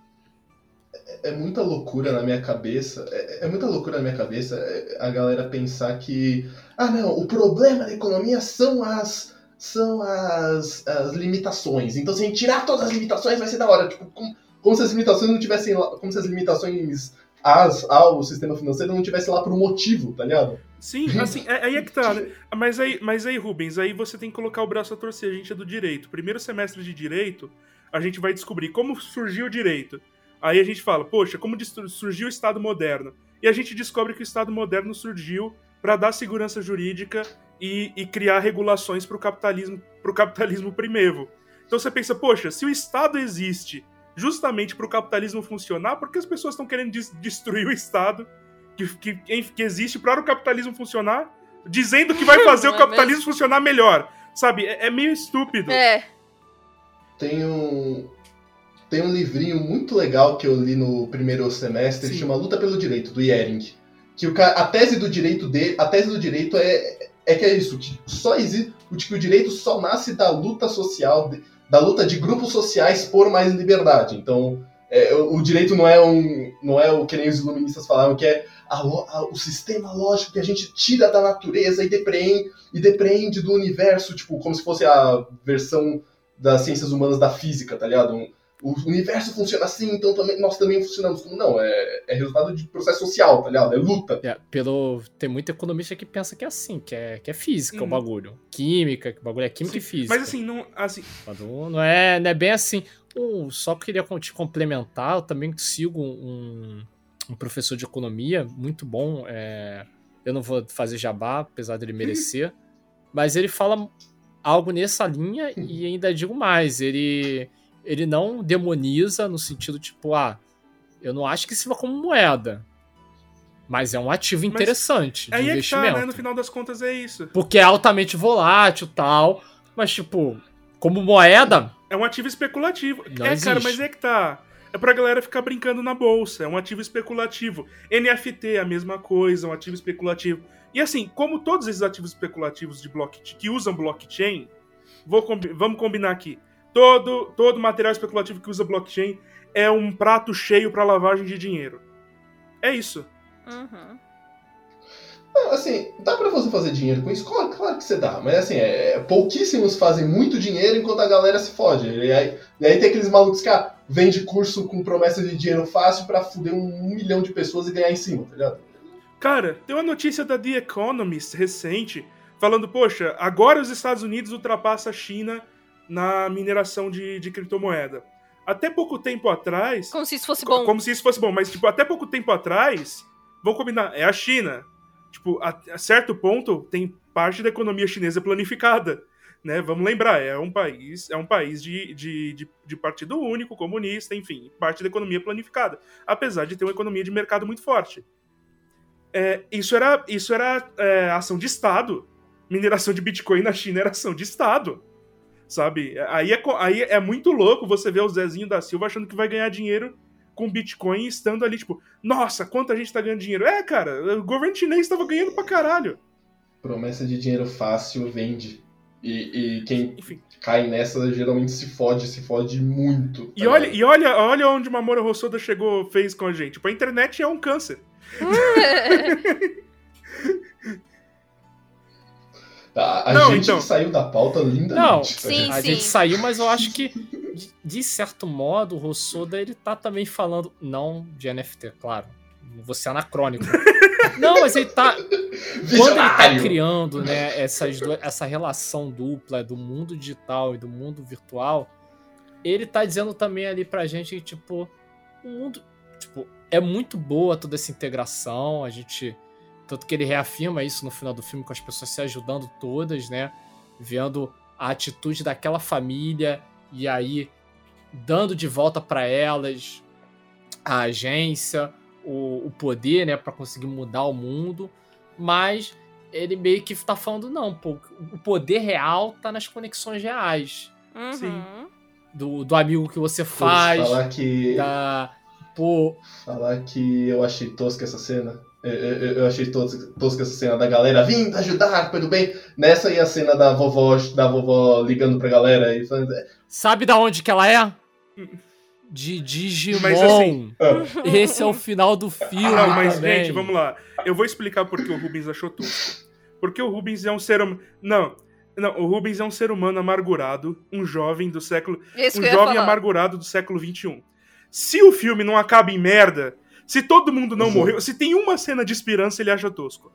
É, é, muita loucura na minha cabeça. É, é, muita loucura na minha cabeça é, a galera pensar que. Ah, não, o problema da economia são as. São as, as limitações. Então, se a gente tirar todas as limitações, vai ser da hora. Tipo, como, como se as limitações não tivessem. Como se as limitações as, ao sistema financeiro não tivesse lá por um motivo, tá ligado? Sim, assim, é, aí é que tá, né? Mas aí, mas aí, Rubens, aí você tem que colocar o braço a torcer, a gente é do direito. Primeiro semestre de direito, a gente vai descobrir como surgiu o direito. Aí a gente fala, poxa, como surgiu o Estado moderno? E a gente descobre que o Estado moderno surgiu para dar segurança jurídica e, e criar regulações para o capitalismo, pro capitalismo primeiro. Então você pensa, poxa, se o Estado existe justamente para o capitalismo funcionar, porque as pessoas estão querendo des destruir o Estado que, que, que existe para o capitalismo funcionar, dizendo que vai fazer o é capitalismo é funcionar melhor. Sabe? É, é, meio estúpido. É. Tem um. Tem um livrinho muito legal que eu li no primeiro semestre, Sim. chama Luta pelo Direito, do Yering. Que o, a tese do direito dele. A tese do direito é, é que é isso, que só existe. Que o direito só nasce da luta social, da luta de grupos sociais por mais liberdade. Então, é, o direito não é um, não é o que nem os iluministas falavam, que é a, a, o sistema lógico que a gente tira da natureza e depreende, e depreende do universo, tipo, como se fosse a versão das ciências humanas da física, tá ligado? Um, o universo funciona assim, então também, nós também funcionamos. Como não? É, é resultado de processo social, tá ligado? É luta. É, pelo, tem muito economista que pensa que é assim, que é, que é física uhum. o bagulho. Química, que o bagulho é química Sim, e física. Mas assim, não. Assim... Não, é, não é bem assim. Um, só queria te complementar, eu também sigo um, um professor de economia muito bom. É, eu não vou fazer jabá, apesar dele merecer. mas ele fala algo nessa linha e ainda digo mais. Ele ele não demoniza no sentido tipo, ah, eu não acho que sirva como moeda. Mas é um ativo interessante mas de investimento. É que tá, né? No final das contas é isso. Porque é altamente volátil tal. Mas, tipo, como moeda. É um ativo especulativo. Não é, existe. cara, mas é que tá. É pra galera ficar brincando na bolsa. É um ativo especulativo. NFT é a mesma coisa, um ativo especulativo. E assim, como todos esses ativos especulativos de blockchain que usam blockchain, vou, vamos combinar aqui todo, todo material especulativo que usa blockchain é um prato cheio para lavagem de dinheiro. É isso. Uhum. assim, dá pra você fazer dinheiro com isso? Claro, claro que você dá, mas assim, é, pouquíssimos fazem muito dinheiro enquanto a galera se fode. E aí, e aí tem aqueles malucos que ah, vende curso com promessa de dinheiro fácil para fuder um, um, milhão de pessoas e ganhar em cima, tá ligado? Cara, tem uma notícia da The Economist recente falando, poxa, agora os Estados Unidos ultrapassam a China na mineração de, de criptomoeda. Até pouco tempo atrás. Como se isso fosse bom. Como se isso fosse bom, mas, tipo, até pouco tempo atrás, vamos combinar, é a China. Tipo, a, a certo ponto, tem parte da economia chinesa planificada. Né? Vamos lembrar, é um país, é um país de, de, de, de, partido único, comunista, enfim, parte da economia planificada, apesar de ter uma economia de mercado muito forte. É, isso era, isso era é, ação de Estado. Mineração de Bitcoin na China era ação de Estado. Sabe? Aí é, aí é muito louco você ver o Zezinho da Silva achando que vai ganhar dinheiro com Bitcoin estando ali, tipo, nossa, quanto a gente tá ganhando dinheiro? É, cara, o governo chinês estava ganhando pra caralho. Promessa de dinheiro fácil vende. E, e quem Enfim. cai nessa geralmente se fode, se fode muito. Tá e, olha, e olha, olha onde Mamoru Hosoda chegou, fez com a gente. Tipo, a internet é um câncer. a, a não, gente então... saiu da pauta lindamente. Não, tá sim, a sim. gente saiu, mas eu acho que, de certo modo, o Rossoda, ele tá também falando, não de NFT, claro, você é anacrônico. não, mas ele tá. Quando ele tá criando, né, essas, essa relação dupla do mundo digital e do mundo virtual, ele tá dizendo também ali pra gente que, tipo, o mundo. Tipo, é muito boa toda essa integração, a gente. Tanto que ele reafirma isso no final do filme, com as pessoas se ajudando todas, né? Vendo a atitude daquela família e aí dando de volta para elas a agência, o, o poder, né, para conseguir mudar o mundo, mas ele meio que tá falando, não, pô, o poder real tá nas conexões reais. Uhum. Sim. Do, do amigo que você faz. falar que. Da, pô... Falar que eu achei tosca essa cena. Eu, eu, eu achei tosca essa cena da galera vindo ajudar pelo bem. Nessa e a cena da vovó, da vovó ligando pra galera e falando. É, Sabe da onde que ela é? de Digimon. Mas, assim, Esse é o final do filme. Ah, mas, também. gente, vamos lá. Eu vou explicar por que o Rubens achou tosco. Porque o Rubens é um ser humano. Não. Não, o Rubens é um ser humano amargurado, um jovem do século. Isso um jovem amargurado do século XXI. Se o filme não acaba em merda, se todo mundo não morreu, se tem uma cena de esperança, ele acha tosco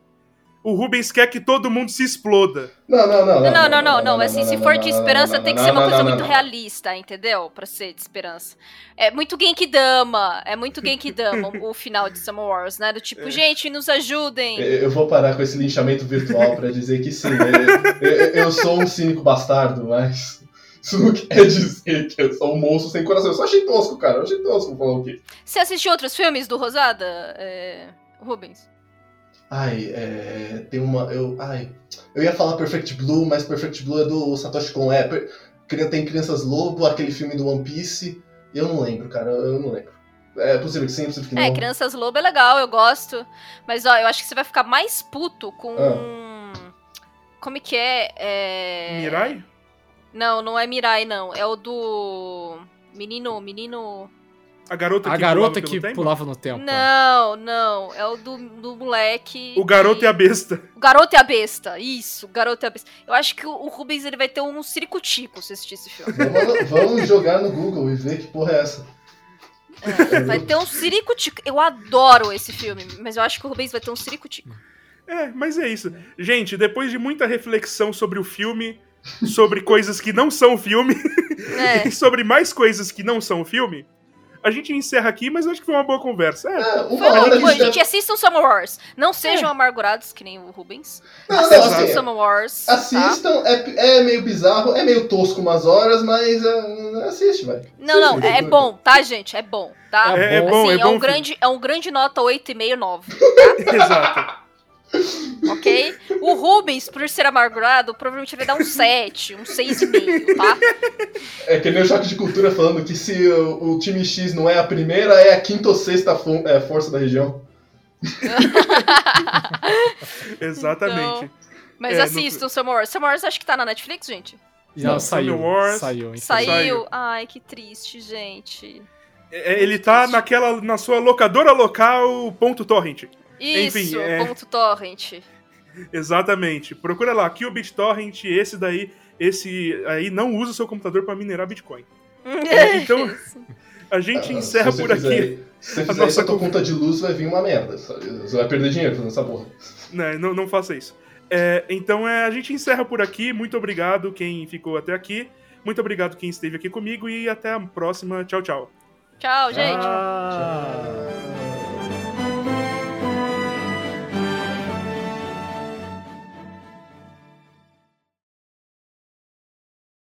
o Rubens quer que todo mundo se exploda. Não, não, não. Não, não, não, não. não, Assim, se for de esperança, tem que ser uma coisa muito realista, entendeu? Pra ser de esperança. É muito Genkidama. É muito Genkidama o final de Summer Wars, né? Do tipo, é. gente, nos ajudem. Eu vou parar com esse linchamento virtual pra dizer que sim. Eu, eu sou um cínico bastardo, mas. Isso não quer dizer que eu sou um monstro sem coração. Eu só achei tosco, cara. Eu achei tosco falar o quê. Você assistiu outros filmes do Rosada, é... Rubens? Ai, é, tem uma. Eu, ai, eu ia falar Perfect Blue, mas Perfect Blue é do Satoshi Kon. É, tem Crianças Lobo, aquele filme do One Piece. Eu não lembro, cara, eu não lembro. É possível que sim, é possível que é, não. É, Crianças Lobo é legal, eu gosto. Mas, ó, eu acho que você vai ficar mais puto com. Ah. Como é que é? é... Mirai? Não, não é Mirai, não. É o do. Menino. Menino. A garota que, a garota pulava, que tempo? pulava no tempo. Não, não. É o do, do moleque. O garoto e a besta. O garoto e a besta. Isso, o garoto e a besta. Eu acho que o, Rubens ele vai ter um ciricutico se assistir esse filme. Vamos, vamos jogar no Google e ver que porra é essa. É, vai ter um ciricutico. Eu adoro esse filme, mas eu acho que o Rubens vai ter um ciricutico. É, mas é isso. Gente, depois de muita reflexão sobre o filme, sobre coisas que não são o filme, é. e sobre mais coisas que não são o filme, a gente encerra aqui, mas acho que foi uma boa conversa. É, é uma foi uma boa, gente. Assistam Summer Wars. Não sejam é. amargurados, que nem o Rubens. Não, assistam não, assim, Summer Wars. Assistam, tá? é, é meio bizarro, é meio tosco umas horas, mas uh, assiste, vai. Não, não, é, bom, tá, gente? É bom, tá? É, é bom, assim, é, bom, é um grande, é um grande nota 8,5, 9. Tá? Exato. Ok? O Rubens, por ser amargurado, provavelmente vai dar um 7, um 6,5, tá? É que nem o choque de cultura falando que se o, o, time X não é a primeira, é a quinta ou sexta é, força da região. Exatamente. Então, mas é, assistam no... Summer Wars. Summer Wars acho que tá na Netflix, gente? Já não, saiu. Wars. Saiu, saiu. Ai, que triste, gente. É, ele tá naquela, na sua locadora local, ponto torrent. Isso, Enfim, é... ponto torrent. Exatamente. Procura lá, Qubit Torrent, esse daí, esse aí não usa o seu computador para minerar Bitcoin. É, então, a gente ah, encerra por fizer, aqui. Se você fizer a nossa tua conta de luz, vai vir uma merda. Você vai perder dinheiro fazendo essa porra. Não, não, não faça isso. É, então é, a gente encerra por aqui. Muito obrigado quem ficou até aqui. Muito obrigado quem esteve aqui comigo e até a próxima. Tchau, tchau. Tchau, gente. Tchau.